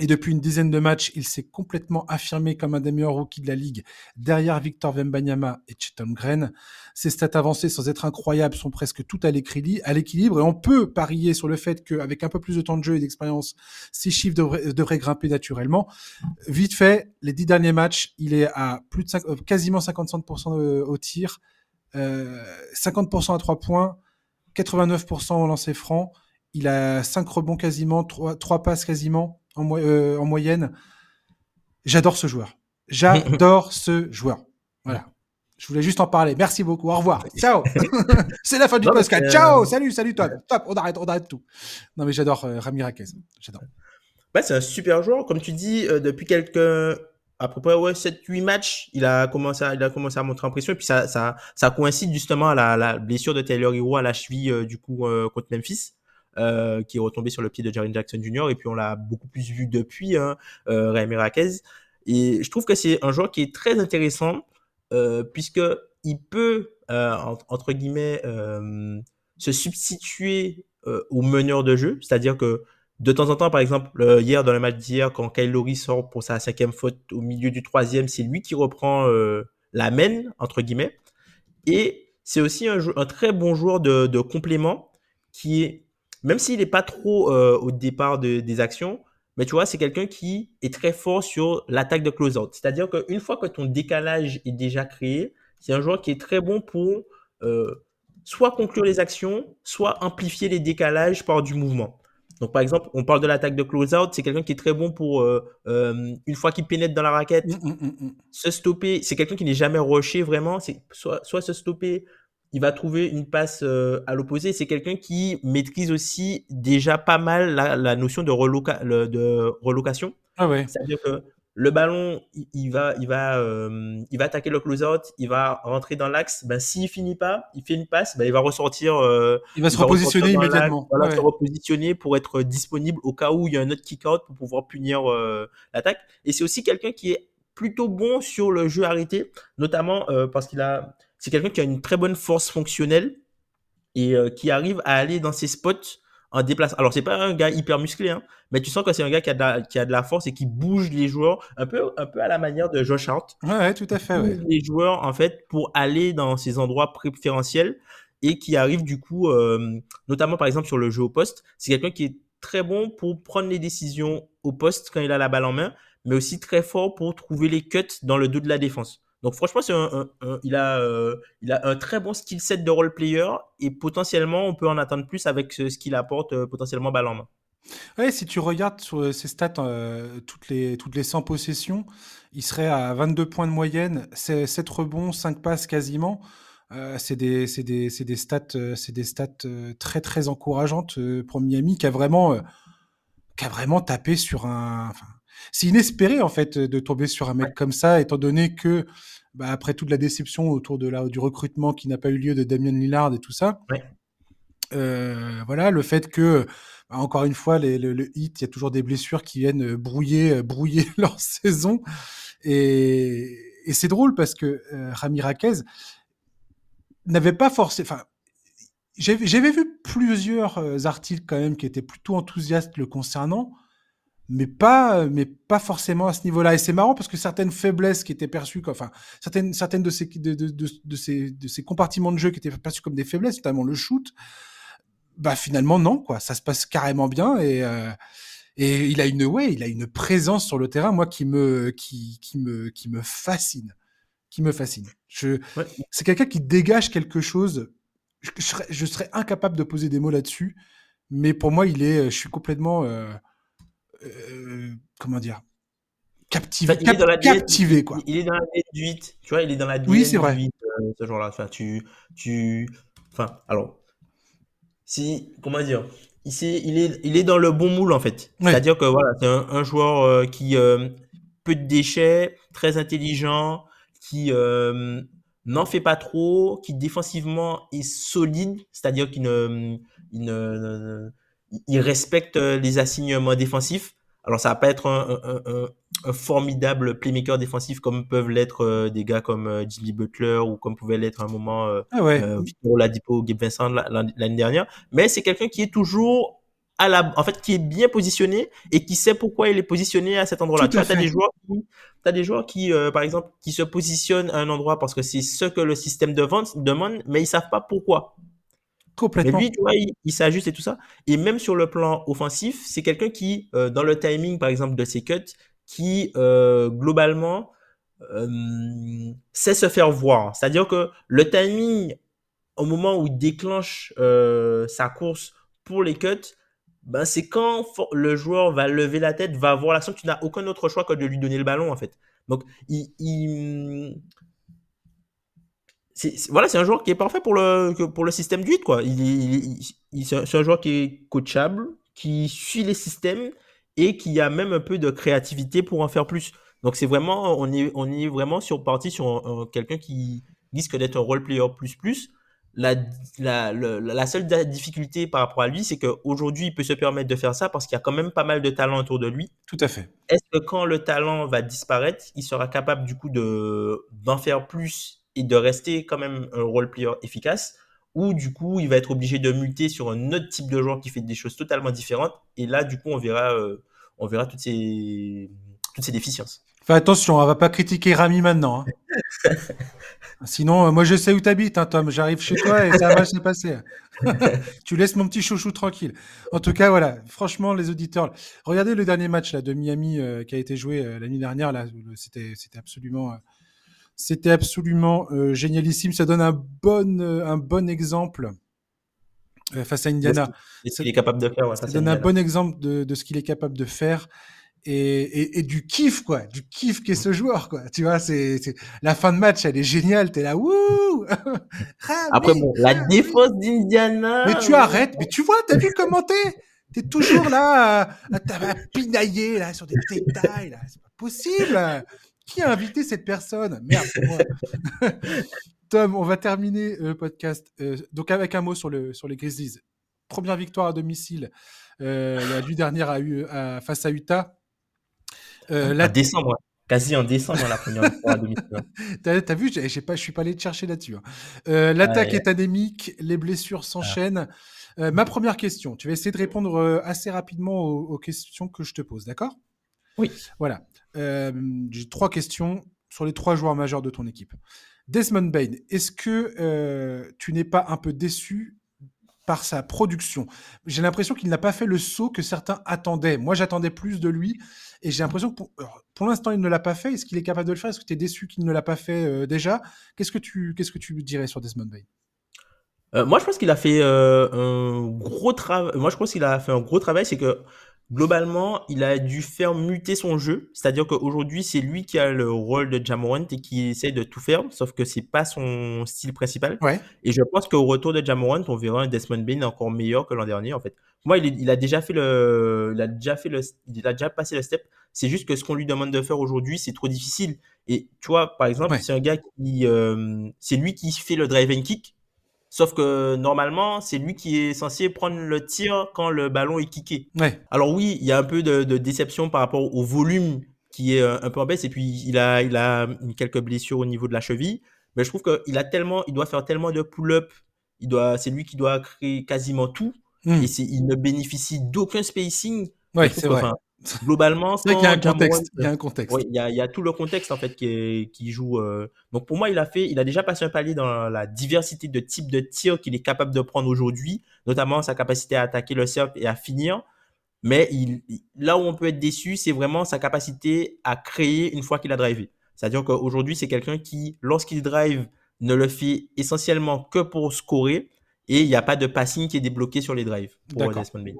et depuis une dizaine de matchs, il s'est complètement affirmé comme un des meilleurs rookies de la ligue, derrière Victor Wembanyama et Chetom Gren. Ses stats avancées, sans être incroyables, sont presque toutes à l'équilibre, et on peut parier sur le fait qu'avec un peu plus de temps de jeu et d'expérience, ses chiffres devraient, grimper naturellement. Vite fait, les dix derniers matchs, il est à plus de euh, quasiment 55% euh, au tir, 50% euh, à trois points, 89% au lancer franc. Il a cinq rebonds quasiment, trois passes quasiment euh, en, moyenne. J'adore ce joueur. J'adore <laughs> ce joueur. Voilà. Je voulais juste en parler. Merci beaucoup. Au revoir. Ciao. <laughs> <laughs> c'est la fin du podcast. Euh, Ciao. Salut, salut toi. Top. On arrête, on arrête tout. Non mais j'adore euh, Rami J'adore. Bah, c'est un super joueur. Comme tu dis, depuis quelques à peu près ouais, 7-8 matchs, il a commencé à, il a commencé à montrer impression. Et puis ça, ça, ça coïncide justement à la, la blessure de Taylor Hero à la cheville du coup contre Memphis. Euh, qui est retombé sur le pied de Jaren Jackson Jr. Et puis on l'a beaucoup plus vu depuis, hein, euh, Raimi Et je trouve que c'est un joueur qui est très intéressant euh, puisque il peut, euh, entre guillemets, euh, se substituer au meneur de jeu. C'est-à-dire que de temps en temps, par exemple, hier, dans le match d'hier, quand Kyle Lowry sort pour sa cinquième faute au milieu du troisième, c'est lui qui reprend la main, entre guillemets. Et c'est aussi un, très bon joueur de complément qui est même s'il n'est pas trop euh, au départ des actions, mais tu vois, c'est quelqu'un qui est très fort sur l'attaque de close-out. C'est-à-dire qu'une fois que ton décalage est déjà créé, c'est un joueur qui est très bon pour euh, soit conclure les actions, soit amplifier les décalages par du mouvement. Donc, par exemple, on parle de l'attaque de close-out, c'est quelqu'un qui est très bon pour, euh, une fois qu'il pénètre dans la raquette, mmh, mmh, mmh, se stopper. C'est quelqu'un qui n'est jamais rushé vraiment, c'est soit, soit se stopper, il va trouver une passe euh, à l'opposé. C'est quelqu'un qui maîtrise aussi déjà pas mal la, notion de, reloca de relocation. Ah ouais. C'est-à-dire que le ballon, il, va, il va, euh, il va attaquer le close-out, il va rentrer dans l'axe. Ben, s'il finit pas, il fait une passe, ben, il va ressortir. Euh, il va se repositionner immédiatement. Voilà, se repositionner pour être disponible au cas où il y a un autre kick-out pour pouvoir punir l'attaque. Et c'est aussi quelqu'un qui est plutôt bon sur le jeu arrêté, notamment parce qu'il a c'est quelqu'un qui a une très bonne force fonctionnelle et euh, qui arrive à aller dans ses spots en déplacement. Alors, c'est pas un gars hyper musclé, hein, mais tu sens que c'est un gars qui a, de la, qui a de la force et qui bouge les joueurs un peu, un peu à la manière de Josh Hart. Ouais, tout à fait. Ouais. Les joueurs, en fait, pour aller dans ces endroits préférentiels et qui arrive du coup, euh, notamment par exemple sur le jeu au poste, c'est quelqu'un qui est très bon pour prendre les décisions au poste quand il a la balle en main, mais aussi très fort pour trouver les cuts dans le dos de la défense. Donc franchement, c'est un, il, a, euh, il a un très bon skill set de role player et potentiellement, on peut en attendre plus avec ce, qu'il apporte euh, potentiellement balle en main. Si tu regardes euh, ses stats, toutes, les, toutes les 100 possessions, il serait à 22 points de moyenne, 7 rebonds, 5 passes quasiment. c'est des, stats, très très encourageantes pour Miami qui a vraiment, tapé sur un. C'est inespéré en fait de tomber sur un mec comme ça, étant donné que bah, après toute la déception autour de la, du recrutement qui n'a pas eu lieu de Damien Lillard et tout ça. Euh, voilà, le fait que bah, encore une fois, les, le, hit, il y a toujours des blessures qui viennent brouiller, euh, brouiller <laughs> leur saison. Et, et c'est drôle parce que euh, Rami n'avait pas forcé. Enfin, j'avais vu plusieurs euh, articles quand même qui étaient plutôt enthousiastes le concernant mais pas, mais pas forcément à ce niveau-là. Et c'est marrant parce que certaines faiblesses qui étaient perçues, comme, enfin, certaines, certaines de ces, de, de, de, ces, de ces compartiments de jeu qui étaient perçus comme des faiblesses, notamment le shoot, bah finalement non, quoi. Ça se passe carrément bien et euh, et il a une, ouais, il a une présence sur le terrain, moi, qui me, qui, qui me, qui me fascine, qui me fascine. Je, c'est quelqu'un qui dégage quelque chose. Je, serais, je, serais, incapable de poser des mots là-dessus, mais pour moi, il est, je suis complètement euh, euh, comment dire captivé, la captivé quoi. Il, est dans la D8, tu vois, il est dans la D8 oui, c'est vrai. Euh, ce genre-là. Enfin, tu, tu, enfin, alors, si, comment dire, ici, il est, il est dans le bon moule en fait. C'est-à-dire que voilà, c'est un, joueur euh, qui peu de déchets, très intelligent, qui n'en fait pas trop, qui défensivement est solide, c'est-à-dire qu'il ne, il ne, il respecte les assignements défensifs. Alors, ça va pas être un, un, formidable playmaker défensif comme peuvent l'être euh, des gars comme euh, Jimmy Butler ou comme pouvait l'être à un moment euh, ah ouais. Victor Ladipo, Gabe Vincent l'année dernière. Mais c'est quelqu'un qui est toujours à la, en fait, qui est bien positionné et qui sait pourquoi il est positionné à cet endroit-là. Tu as des joueurs qui, as des joueurs qui, par exemple, qui se positionnent à un endroit parce que c'est ce que le système de vente demande, mais ils savent pas pourquoi. Complètement. Mais lui, tu vois, il, s'ajuste et tout ça. Et même sur le plan offensif, c'est quelqu'un qui, euh, dans le timing, par exemple, de ses cuts, qui, euh, globalement, euh, sait se faire voir. C'est-à-dire que le timing, au moment où il déclenche sa course pour les cuts, ben, c'est quand le joueur va lever la tête, va voir l'action, tu n'as aucun autre choix que de lui donner le ballon, en fait. Donc, il, il voilà, c'est un joueur qui est parfait pour le, pour le système du 8, quoi. Il, il, c'est un joueur qui est coachable, qui suit les systèmes et qui a même un peu de créativité pour en faire plus. Donc c'est vraiment, on est, on est vraiment sur parti sur quelqu'un qui risque d'être un role player plus plus. La, la, la, seule difficulté par rapport à lui, c'est qu'aujourd'hui, il peut se permettre de faire ça parce qu'il y a quand même pas mal de talent autour de lui. Tout à fait. Est-ce que quand le talent va disparaître, il sera capable du coup de, d'en faire plus et de rester quand même un role player efficace ou du coup il va être obligé de muter sur un autre type de joueur qui fait des choses totalement différentes et là du coup on verra euh, on verra toutes ces toutes ces déficiences. Fais attention, on va pas critiquer Rami maintenant. Hein. <laughs> Sinon, euh, moi je sais où tu habites, hein, Tom. J'arrive chez toi et ça va se passer. <laughs> tu laisses mon petit chouchou tranquille. En tout cas, voilà. Franchement, les auditeurs, regardez le dernier match là de Miami euh, qui a été joué l'année dernière. Là, c'était c'était absolument c'était absolument euh, génialissime. Ça donne un bon, euh, un bon exemple euh, face à Indiana. ce qu'il est capable de faire. ça donne un bon exemple de, de ce qu'il est capable de faire. Et, et, et, du kiff, quoi. Du kiff qu'est ce joueur, quoi. Tu vois, c'est, la fin de match, elle est géniale. T'es là, wouh! <laughs> Après, bon, la défense d'Indiana. Mais tu arrêtes. Mais tu vois, t'as vu comment t'es? Toujours là, à, à, pinailler, là, sur des détails, là. C'est pas possible. Qui a invité cette personne? Merde, moi. <laughs> Tom, on va terminer le podcast. Euh, donc avec un mot sur, le, sur les Grizzlies. Première victoire à domicile euh, la nuit dernière à, face à Utah. Euh, la... décembre, quasi en décembre la première victoire à domicile. <laughs> t'as, as vu, j'ai pas, je suis pas allé te chercher là-dessus. Hein. Euh, l'attaque est anémique, les blessures s'enchaînent. ma première question, tu vas essayer de répondre assez rapidement aux questions que je te pose, d'accord? Oui. Voilà. Euh, j'ai trois questions sur les trois joueurs majeurs de ton équipe. Desmond Bain, est-ce que euh, tu n'es pas un peu déçu par sa production? J'ai l'impression qu'il n'a pas fait le saut que certains attendaient. Moi, j'attendais plus de lui et j'ai l'impression que pour, l'instant, il ne l'a pas fait. Est-ce qu'il est capable de le faire? Est-ce que tu es déçu qu'il ne l'a pas fait euh, déjà? Qu'est-ce que tu qu'est-ce que tu dirais sur Desmond Bain? Moi, je pense qu'il a fait un gros travail. Moi, je pense qu'il a fait un gros travail. C'est que globalement, il a dû faire muter son jeu. C'est-à-dire qu'aujourd'hui, c'est lui qui a le rôle de Jamorant et qui essaie de tout faire, sauf que c'est pas son style principal. Ouais. Et je pense qu'au retour de Jamorant, on verra un Desmond Bain encore meilleur que l'an dernier, en fait. Moi, il, il, a déjà fait le, il a déjà fait le, il a déjà passé le step. C'est juste que ce qu'on lui demande de faire aujourd'hui, c'est trop difficile. Et tu vois, par exemple, c'est un gars qui, euh, c'est lui qui fait le drive and kick. Sauf que normalement, c'est lui qui est censé prendre le tir quand le ballon est kické. Ouais. Alors oui, il y a un peu de, déception par rapport au volume qui est euh, un peu en baisse et puis il a, il a quelques blessures au niveau de la cheville. Mais je trouve qu'il a tellement, il doit faire tellement de pull-up. Il doit, c'est lui qui doit créer quasiment tout hmm. et il ne bénéficie d'aucun spacing. Ouais, c'est vrai globalement, c'est qu'il y a un contexte. Il y a un contexte. il, y a, il y a tout le contexte en fait qui, qui joue. Euh... Donc pour moi, il a fait, il a déjà passé un palier dans la diversité de types de tirs qu'il est capable de prendre aujourd'hui, notamment sa capacité à attaquer le cercle et à finir. Mais il, là où on peut être déçu, c'est vraiment sa capacité à créer une fois qu'il a drivé. C'est-à-dire qu'aujourd'hui, c'est quelqu'un qui, lorsqu'il drive, ne le fait essentiellement que pour scorer et il n'y a pas de passing qui est débloqué sur les drives pour Desmond Bain.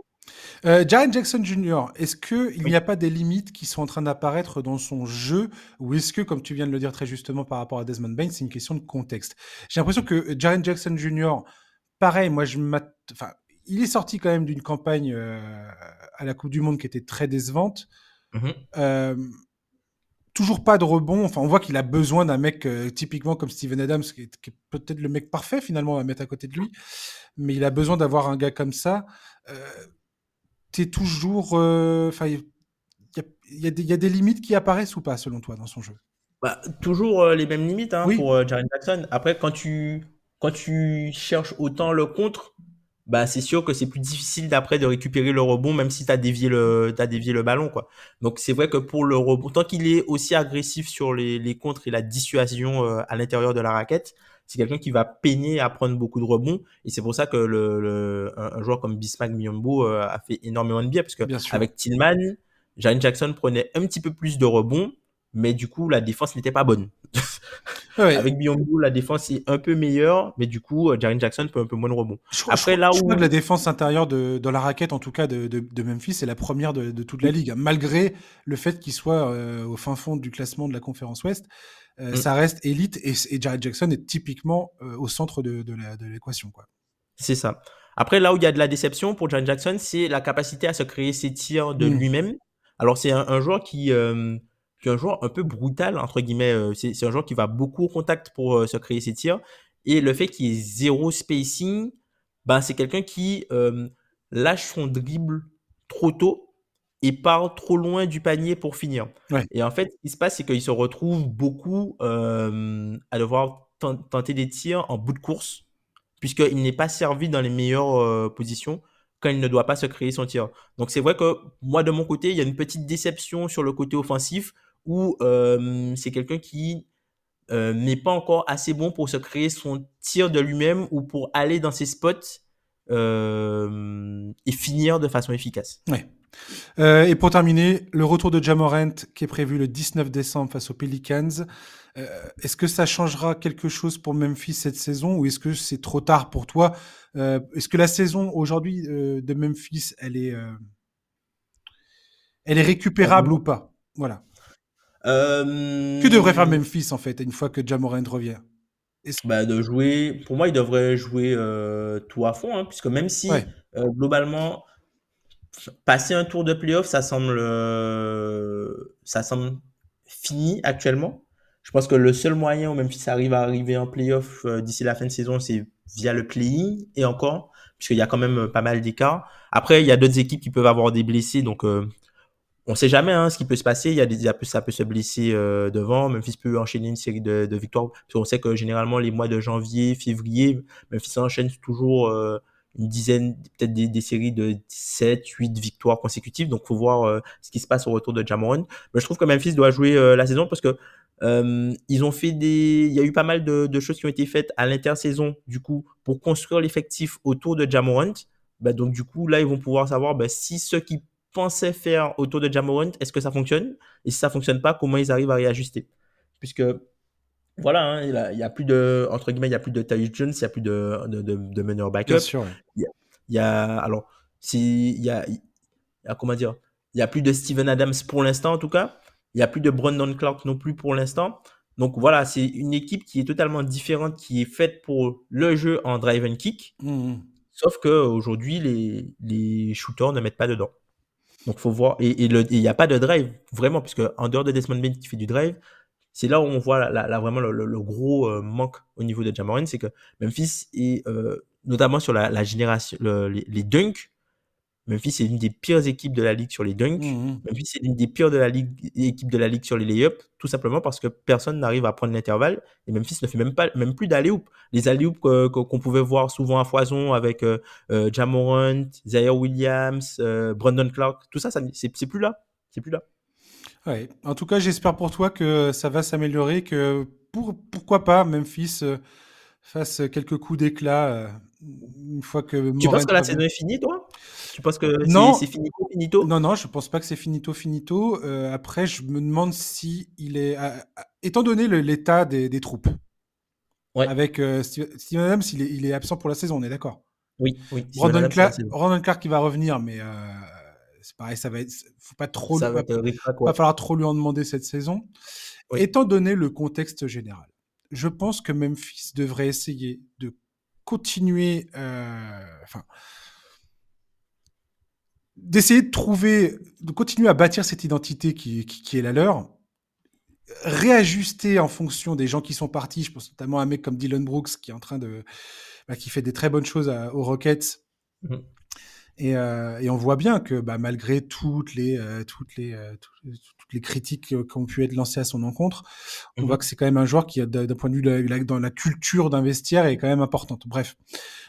Euh, Jaren Jackson Jr., est-ce qu'il n'y a pas des limites qui sont en train d'apparaître dans son jeu ou est-ce que, comme tu viens de le dire très justement par rapport à Desmond Bain, c'est une question de contexte? J'ai l'impression que Jaren Jackson Jr., pareil, moi je enfin, il est sorti quand même d'une campagne euh, à la Coupe du Monde qui était très décevante. Mmh euh, toujours pas de rebond. Enfin, on voit qu'il a besoin d'un mec euh, typiquement comme Steven Adams, qui est, peut-être le mec parfait finalement à mettre à côté de lui. Mais il a besoin d'avoir un gars comme ça. Tu es toujours. Enfin, il y, a, des limites qui apparaissent ou pas selon toi dans son jeu? Bah, Toujours les mêmes limites hein, pour Jaren Jackson. Après, quand tu, quand tu cherches autant le contre, bah c'est sûr que c'est plus difficile d'après de récupérer le rebond même si tu as dévié le as dévié le ballon quoi. Donc c'est vrai que pour le rebond tant qu'il est aussi agressif sur les, les contres et la dissuasion euh, à l'intérieur de la raquette, c'est quelqu'un qui va peiner à prendre beaucoup de rebonds et c'est pour ça que le, le un, joueur comme Bismack Miyombo euh, a fait énormément de bien parce que avec Tillman, Jaren Jackson prenait un petit peu plus de rebonds mais du coup la défense n'était pas bonne. Avec Biombo, la défense est un peu meilleure, mais du coup, euh, Jaren Jackson peut un peu moins de rebond. Après, là où... la défense intérieure de, dans la raquette, en tout cas de, de, Memphis, c'est la première de, toute la ligue, malgré le fait qu'il soit euh, au fin fond du classement de la conférence Ouest. Euh, mm. Ça reste élite et, et Jared Jackson est typiquement au centre de, l'équation. quoi. C'est ça. Après, là où il y a de la déception pour Jaren Jackson, c'est la capacité à se créer ses tirs de mm. lui-même. Alors, c'est un, joueur qui qui est un joueur un peu brutal, entre guillemets. Euh, c'est un joueur qui va beaucoup au contact pour euh, se créer ses tirs. Et le fait qu'il ait zéro spacing, ben, c'est quelqu'un qui euh, lâche son dribble trop tôt et part trop loin du panier pour finir. Et en fait, ce qui se passe, c'est qu'il se retrouve beaucoup à devoir tenter des tirs en bout de course, puisqu'il n'est pas servi dans les meilleures positions quand il ne doit pas se créer son tir. Donc c'est vrai que moi, de mon côté, il y a une petite déception sur le côté offensif où euh, c'est quelqu'un qui euh, n'est pas encore assez bon pour se créer son tir de lui-même ou pour aller dans ses spots euh, et finir de façon efficace. Ouais. et pour terminer, le retour de Jamorant qui est prévu le 19 décembre face aux Pelicans. est-ce que ça changera quelque chose pour Memphis cette saison ou est-ce que c'est trop tard pour toi Est-ce que la saison aujourd'hui de Memphis, elle est, elle est récupérable ou pas? Voilà. Euh... Que devrait faire Memphis en fait une fois que Jamorant revient? Bah, de jouer. Pour moi, il devrait jouer euh, tout à fond, hein, puisque même si euh, globalement passer un tour de playoff, ça semble euh, ça semble fini actuellement. Je pense que le seul moyen où Memphis arrive à arriver en playoff d'ici la fin de saison, c'est via le play-in et encore, puisqu'il y a quand même pas mal d'écarts. Après, il y a d'autres équipes qui peuvent avoir des blessés, donc on sait jamais hein, ce qui peut se passer. Il y a des, ça peut se blesser euh, devant. Memphis peut enchaîner une série de, victoires. Parce qu'on sait que généralement les mois de janvier, février, Memphis enchaîne toujours euh, une dizaine, peut-être des, séries de 7, 8 victoires consécutives. Donc faut voir euh, ce qui se passe au retour de Jamoran. Mais je trouve que Memphis doit jouer la saison parce que ils ont fait des, il y a eu pas mal de, choses qui ont été faites à l'intersaison du coup pour construire l'effectif autour de Jamorant. Bah, donc du coup là ils vont pouvoir savoir bah, si ceux qui pensaient faire autour de Jamorant, est-ce que ça fonctionne? Et si ça fonctionne pas, comment ils arrivent à réajuster? Puisque voilà, hein, il n'y a, plus de entre guillemets, il y a plus de Tyus Jones, il y a plus de de, de, meneur backup. Bien sûr. Il, y a, alors si il y a, il y a comment dire, il y a plus de Steven Adams pour l'instant en tout cas. Il y a plus de Brandon Clark non plus pour l'instant. Donc voilà, c'est une équipe qui est totalement différente, qui est faite pour le jeu en drive and kick. Mmh, mmh. Sauf que aujourd'hui, les, les shooters ne mettent pas dedans. Donc, faut voir. Et il n'y a pas de drive, vraiment, puisque en dehors de Desmond Bain qui fait du drive, c'est là où on voit la, vraiment le, gros euh, manque au niveau de Jamoran, c'est que Memphis est, euh, notamment sur la, génération, les, les dunks, Memphis c'est une des pires équipes de la ligue sur les dunks. Mmh, mmh. Memphis c'est une des pires de la ligue, équipes de la ligue sur les layups, tout simplement parce que personne n'arrive à prendre l'intervalle. Et Memphis ne fait même pas, même plus d'alley Les alley qu'on pouvait voir souvent à foison avec euh, euh Jamorant, Zaire Williams, euh, Brandon Clark, tout ça, ça c'est plus là, c'est plus là. Ouais. En tout cas, j'espère pour toi que ça va s'améliorer, que pour, pourquoi pas Memphis euh, fasse quelques coups d'éclat une fois que. Tu penses que la saison est finie, toi? Tu penses que c'est finito, finito? Non, non, je pense pas que c'est finito, finito. Euh, après, je me demande si il est. étant donné l'état des, des, troupes, ouais. avec euh, Steven Adams, il est, il est, absent pour la saison, on est d'accord? Oui, oui. Brandon Clark, qui va revenir, mais c'est pareil, ça va être, faut pas trop, va, pas, falloir trop lui en demander cette saison. Étant donné le contexte général, je pense que Memphis devrait essayer de continuer, enfin, d'essayer de trouver, de continuer à bâtir cette identité qui, qui, est la leur, réajuster en fonction des gens qui sont partis. Je pense notamment à un mec comme Dylan Brooks qui est en train de, bah, qui fait des très bonnes choses aux Rockets. Mmh. Et, euh, et, on voit bien que bah, malgré toutes les, euh, toutes, les, euh, toutes les critiques qui ont pu être lancées à son encontre, on mmh voit que c'est quand même un joueur qui, d'un point de vue dans la culture d'investir, est quand même importante. Bref,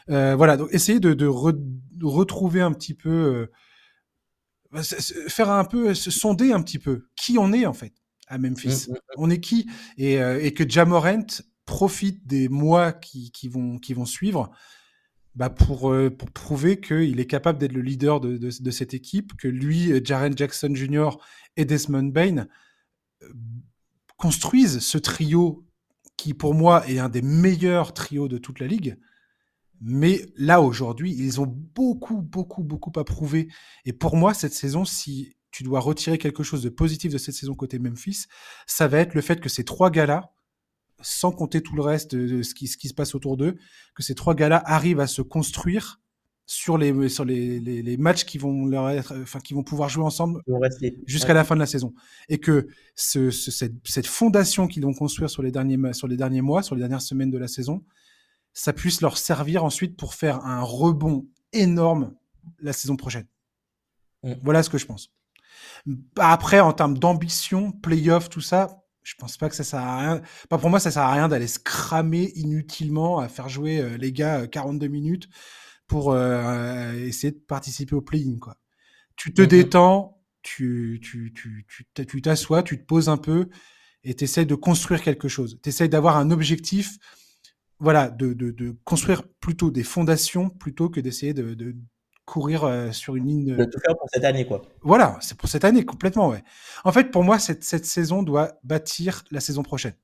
voilà. Donc, essayer de, de, retrouver un petit peu faire un peu, se sonder un petit peu qui on est en fait à Memphis? Mmh, mmh, mmh. On est qui? Et, euh, et, que Jamorant profite des mois qui, qui, vont, qui vont suivre bah pour, euh, pour prouver qu'il est capable d'être le leader de, de, de, cette équipe, que lui, Jaren Jackson Jr. et Desmond Bain euh, construisent ce trio qui pour moi est un des meilleurs trios de toute la ligue. Mais là, aujourd'hui, ils ont beaucoup, beaucoup, beaucoup à prouver. Et pour moi, cette saison, si tu dois retirer quelque chose de positif de cette saison côté Memphis, ça va être le fait que ces trois gars-là, sans compter tout le reste de ce qui, ce qui se passe autour d'eux, que ces trois gars-là arrivent à se construire sur les sur les, les, matchs qui vont leur être, enfin qui vont pouvoir jouer ensemble jusqu'à la fin de la saison, et que ce, cette, cette, fondation qu'ils vont construire sur les derniers sur les derniers mois, sur les dernières semaines de la saison, ça puisse leur servir ensuite pour faire un rebond énorme la saison prochaine. Mm. Voilà ce que je pense. Après, en termes d'ambition, playoff, tout ça, je pense pas que ça sert à rien. Pas pour moi, ça sert à rien d'aller se cramer inutilement à faire jouer euh, les gars 42 euh, minutes pour euh, essayer de participer au play-in, quoi. Tu te mm-hmm. détends, tu, tu, tu, tu t'assois, tu te poses un peu et tu essaies de construire quelque chose. Tu essaies d'avoir un objectif voilà, de, de, de, construire plutôt des fondations plutôt que d'essayer de, de, courir euh, sur une ligne. De... tout faire pour cette année, quoi. Voilà, c'est pour cette année, complètement, ouais. En fait, pour moi, cette, cette saison doit bâtir la saison prochaine.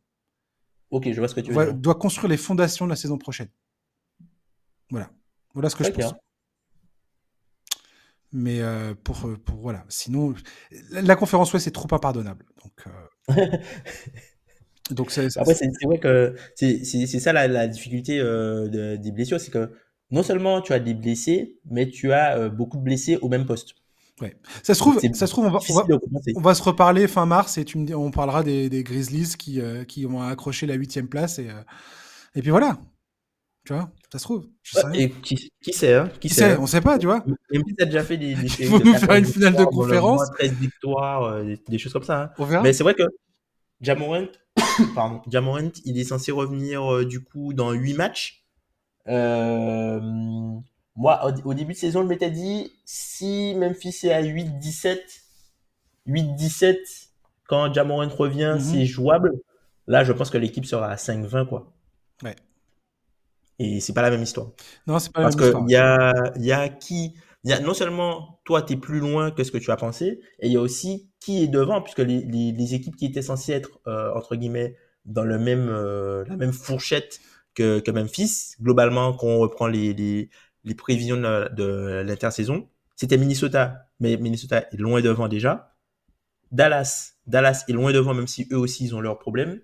Ok, je vois ce que tu veux dire. Doit construire les fondations de la saison prochaine. Voilà. Voilà ce que je pense. Mais euh, pour, euh, pour, voilà, sinon, la conférence Ouest c'est trop impardonnable. Donc, <laughs> Donc c'est, Après, c'est, vrai que c'est, ça la, difficulté euh, des blessures, c'est que non seulement tu as des blessés, mais tu as euh, beaucoup de blessés au même poste. Ouais. Ça se trouve, ça se trouve on, va, on, va, se reparler fin mars et tu me, on parlera des, des Grizzlies qui, euh, qui ont accroché la huitième place et, et puis voilà. Tu vois, ça se trouve. et qui, qui sait, hein, qui, sait, hein. On sait pas, tu vois. Même si déjà fait des. des <laughs> Il faut nous faire une finale de conférence. 13 victoires, des, choses comme ça. Hein. On verra. Mais c'est vrai que Jamorant, <coughs> pardon, Jamorant, il est censé revenir euh, du coup dans 8 matchs. Euh, moi, au, début de saison, je m'étais dit, si Memphis est à 8-17, 8-17, quand Jamorant revient, mhm. c'est jouable. Là, je pense que l'équipe sera à 5-20, quoi. Ouais. Et c'est pas la même histoire. Non, c'est pas la même histoire. Parce qu'il y a, y a qui? Non seulement toi, tu es plus loin que ce que tu as pensé, et il y a aussi qui est devant, puisque les, équipes qui étaient censées être, euh, entre guillemets, dans euh, la même fourchette que, Memphis, globalement, quand on reprend les, prévisions de, l'intersaison, c'était Minnesota, mais Minnesota est loin devant déjà. Dallas, Dallas est loin devant, même si eux aussi, ils ont leurs problèmes.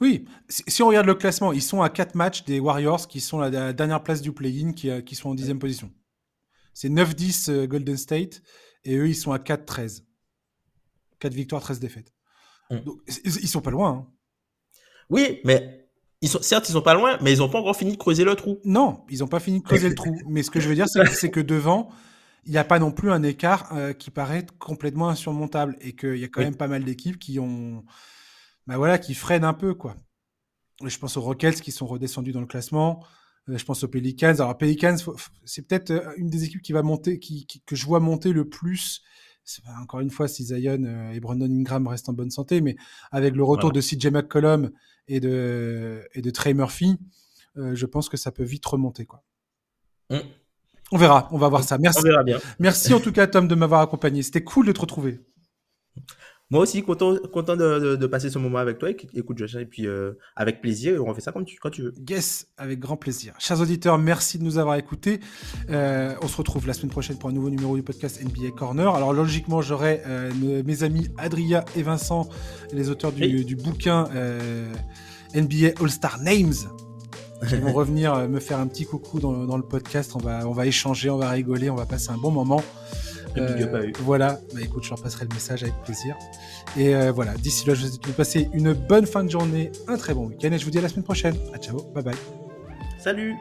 Oui, si on regarde le classement, ils sont à 4 matchs des Warriors qui sont la dernière place du play-in, qui sont en dixième position. C'est 9-10 euh, Golden State et eux, ils sont à 4-13. 4 victoires, 13 défaites. Mm. Donc, ils sont pas loin. Hein. Oui, mais ils sont, certes, ils sont pas loin, mais ils n'ont pas encore fini de creuser le trou. Non, ils n'ont pas fini de creuser le trou. <laughs> Mais ce que je veux dire, c'est que, devant, il n'y a pas non plus un écart euh, qui paraît complètement insurmontable et qu'il y a quand même pas mal d'équipes qui ont, bah voilà, qui freinent un peu quoi. Je pense aux Rockets qui sont redescendus dans le classement. Euh, je pense aux Pelicans. Alors Pelicans, c'est peut-être euh, une des équipes qui va monter, qui, que je vois monter le plus. Encore une fois, si Zion euh, et Brandon Ingram restent en bonne santé, mais avec le retour de CJ McCollum et de, et de Trey Murphy, je pense que ça peut vite remonter. Quoi. Mm. On verra, on va voir ça. Merci. On verra bien. Merci en tout cas, Tom, de m'avoir accompagné. C'était cool de te retrouver. Moi aussi, content, content de, passer ce moment avec toi. Écoute, Josh, et puis euh, avec plaisir, on fait ça tu, quand tu veux. Yes, avec grand plaisir. Chers auditeurs, merci de nous avoir écoutés. Euh, on se retrouve la semaine prochaine pour un nouveau numéro du podcast NBA Corner. Alors, logiquement, j'aurai euh, mes amis Adria et Vincent, les auteurs du, du bouquin NBA All-Star Names. Qui vont <laughs> revenir me faire un petit coucou dans, dans, le podcast. On va, on va échanger, on va rigoler, on va passer un bon moment. Euh, voilà, bah, écoute, je leur passerai le message avec plaisir. Et euh, voilà, d'ici là, je vous souhaite de passer une bonne fin de journée, un très bon week-end et je vous dis à la semaine prochaine. À ciao, bye bye. Salut